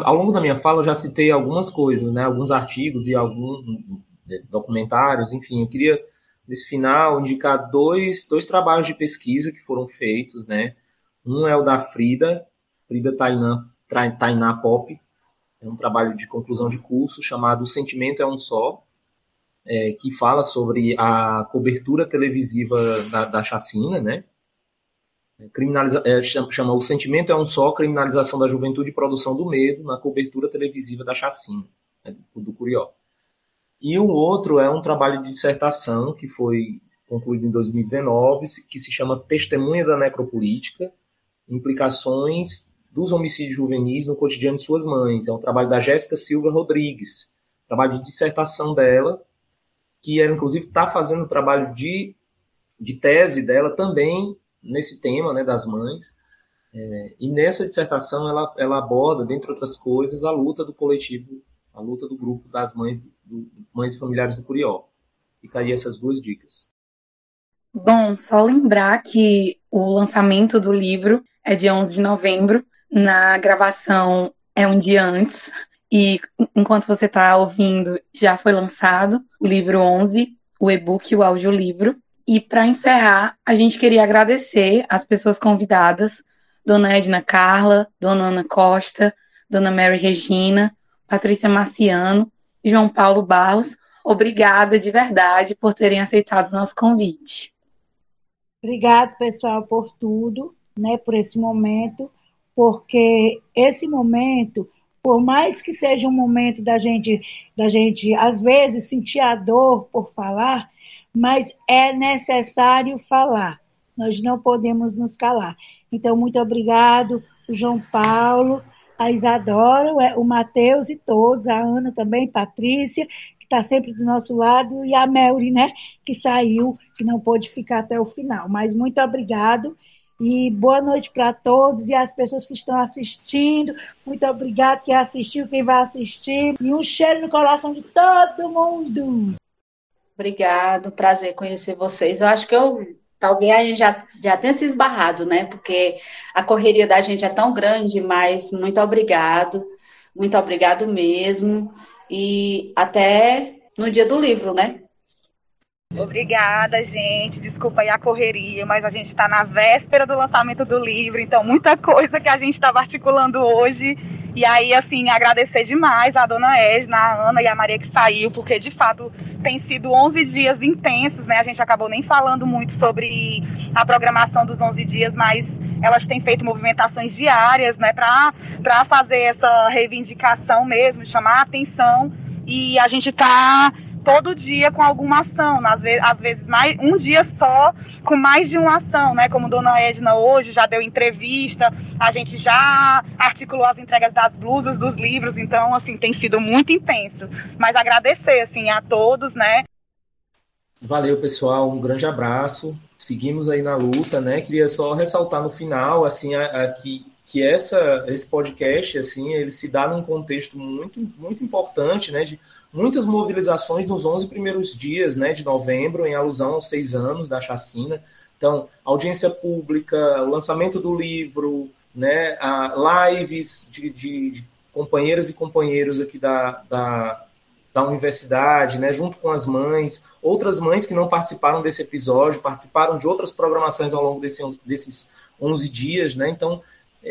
Ao longo da minha fala, eu já citei algumas coisas, né? alguns artigos e alguns é, documentários, enfim, eu queria, nesse final, indicar dois, dois trabalhos de pesquisa que foram feitos, né? Um é o da Frida, Frida Tainá, Tainá Pop, é um trabalho de conclusão de curso chamado O Sentimento é um Só, é, que fala sobre a cobertura televisiva da, da chacina, né? Criminaliza, é, chama, O Sentimento é um Só, Criminalização da Juventude e Produção do Medo na cobertura televisiva da chacina, né, do Curió. E o outro é um trabalho de dissertação que foi concluído em 2019, que se chama Testemunha da Necropolítica, Implicações dos Homicídios Juvenis no Cotidiano de Suas Mães. É um trabalho da Jéssica Silva Rodrigues, trabalho de dissertação dela, que ela inclusive está fazendo o trabalho de, de tese dela também nesse tema né, das mães. É, e nessa dissertação ela, ela aborda, dentre outras coisas, a luta do coletivo, a luta do grupo das mães, do, mães e familiares do Curió. Fica aí essas duas dicas. Bom, só lembrar que o lançamento do livro é dia 11 de novembro. Na gravação é um dia antes, e enquanto você está ouvindo, já foi lançado o livro 11, o e-book e o audiolivro. E para encerrar, a gente queria agradecer as pessoas convidadas, Dona Edna Carla, Dona Ana Costa, Dona Mary Regina, Patrícia Marciano e João Paulo Barros. Obrigada de verdade por terem aceitado o nosso convite. Obrigado, pessoal, por tudo, né, por esse momento, porque esse momento por mais que seja um momento da gente, da gente às vezes sentir a dor por falar, mas é necessário falar. Nós não podemos nos calar. Então, muito obrigado, João Paulo, a Isadora, o Matheus e todos, a Ana também, Patrícia, que está sempre do nosso lado, e a Melry, né, que saiu, que não pôde ficar até o final. Mas muito obrigado E boa noite para todos e as pessoas que estão assistindo. Muito obrigado quem assistiu, quem vai assistir. E um cheiro no coração de todo mundo. Obrigado, prazer conhecer vocês. Eu acho que eu talvez a gente já, já tenha se esbarrado, né? Porque a correria da gente é tão grande, mas muito obrigado, muito obrigado mesmo. E até no dia do livro, né? Obrigada, gente. Desculpa aí a correria, mas a gente está na véspera do lançamento do livro, então muita coisa que a gente estava articulando hoje. E aí, assim, agradecer demais a dona Esna, a Ana e a Maria que saiu, porque de fato tem sido 11 dias intensos, né? A gente acabou nem falando muito sobre a programação dos 11 dias, mas elas têm feito movimentações diárias, né, para fazer essa reivindicação mesmo, chamar a atenção. E a gente está todo dia com alguma ação, às vezes, às vezes mais, um dia só com mais de uma ação, né? Como Dona Edna hoje já deu entrevista, a gente já articulou as entregas das blusas, dos livros, então assim tem sido muito intenso. Mas agradecer assim a todos, né? Valeu, pessoal, um grande abraço. Seguimos aí na luta, né? Queria só ressaltar no final, assim, a, a, que, que essa, esse podcast, assim, ele se dá num contexto muito, muito importante, né? De muitas mobilizações nos 11 primeiros dias né, de novembro, em alusão aos seis anos da chacina. Então, audiência pública, o lançamento do livro, né, lives de, de, de companheiras e companheiros aqui da, da, da universidade, né, junto com as mães, outras mães que não participaram desse episódio, participaram de outras programações ao longo desse, desses 11 dias. Né, então,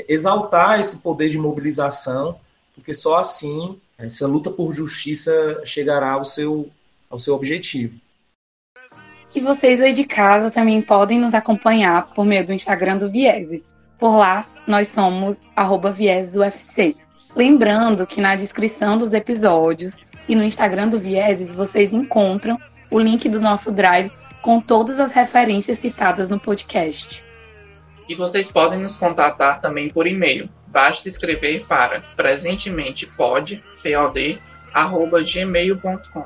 exaltar esse poder de mobilização, porque só assim essa luta por justiça chegará ao seu, ao seu objetivo. E vocês aí de casa também podem nos acompanhar por meio do Instagram do Vieses. Por lá, nós somos viesesufc. Lembrando que na descrição dos episódios e no Instagram do Vieses vocês encontram o link do nosso drive com todas as referências citadas no podcast. E vocês podem nos contatar também por e-mail basta escrever para presentementepod.gmail.com.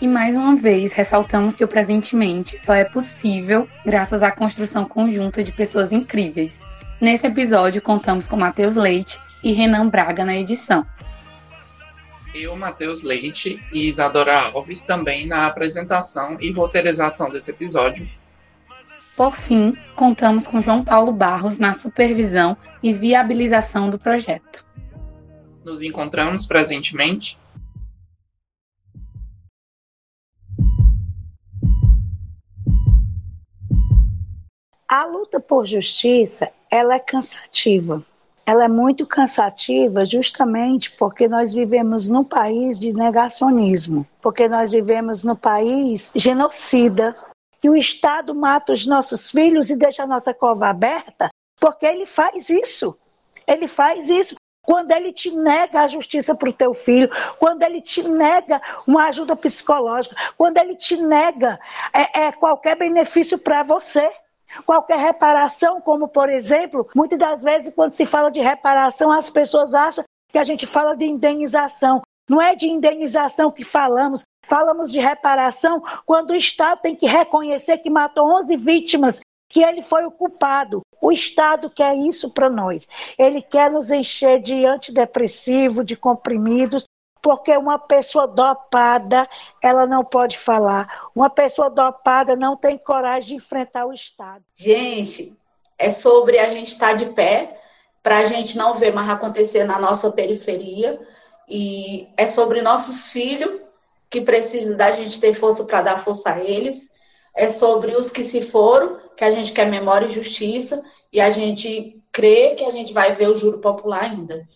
E mais uma vez, ressaltamos que o presentemente só é possível graças à construção conjunta de pessoas incríveis. Nesse episódio, contamos com Matheus Leite e Renan Braga na edição. Eu, Matheus Leite e Isadora Alves também na apresentação e roteirização desse episódio por fim, contamos com João Paulo Barros na supervisão e viabilização do projeto. Nos encontramos presentemente A luta por justiça, ela é cansativa. Ela é muito cansativa justamente porque nós vivemos num país de negacionismo, porque nós vivemos num país genocida, e o Estado mata os nossos filhos e deixa a nossa cova aberta, porque ele faz isso. Ele faz isso quando ele te nega a justiça para o teu filho, quando ele te nega uma ajuda psicológica, quando ele te nega é, é qualquer benefício para você. Qualquer reparação, como por exemplo, muitas das vezes quando se fala de reparação, as pessoas acham que a gente fala de indenização. Não é de indenização que falamos, falamos de reparação quando o Estado tem que reconhecer que matou 11 vítimas, que ele foi o culpado. O Estado quer isso para nós. Ele quer nos encher de antidepressivo, de comprimidos, porque uma pessoa dopada, ela não pode falar. Uma pessoa dopada não tem coragem de enfrentar o Estado. Gente, é sobre a gente estar de pé, para a gente não ver mais acontecer na nossa periferia, e é sobre nossos filhos que precisam da gente ter força para dar força a eles. É sobre os que se foram, que a gente quer memória e justiça, e a gente crê que a gente vai ver o juro popular ainda.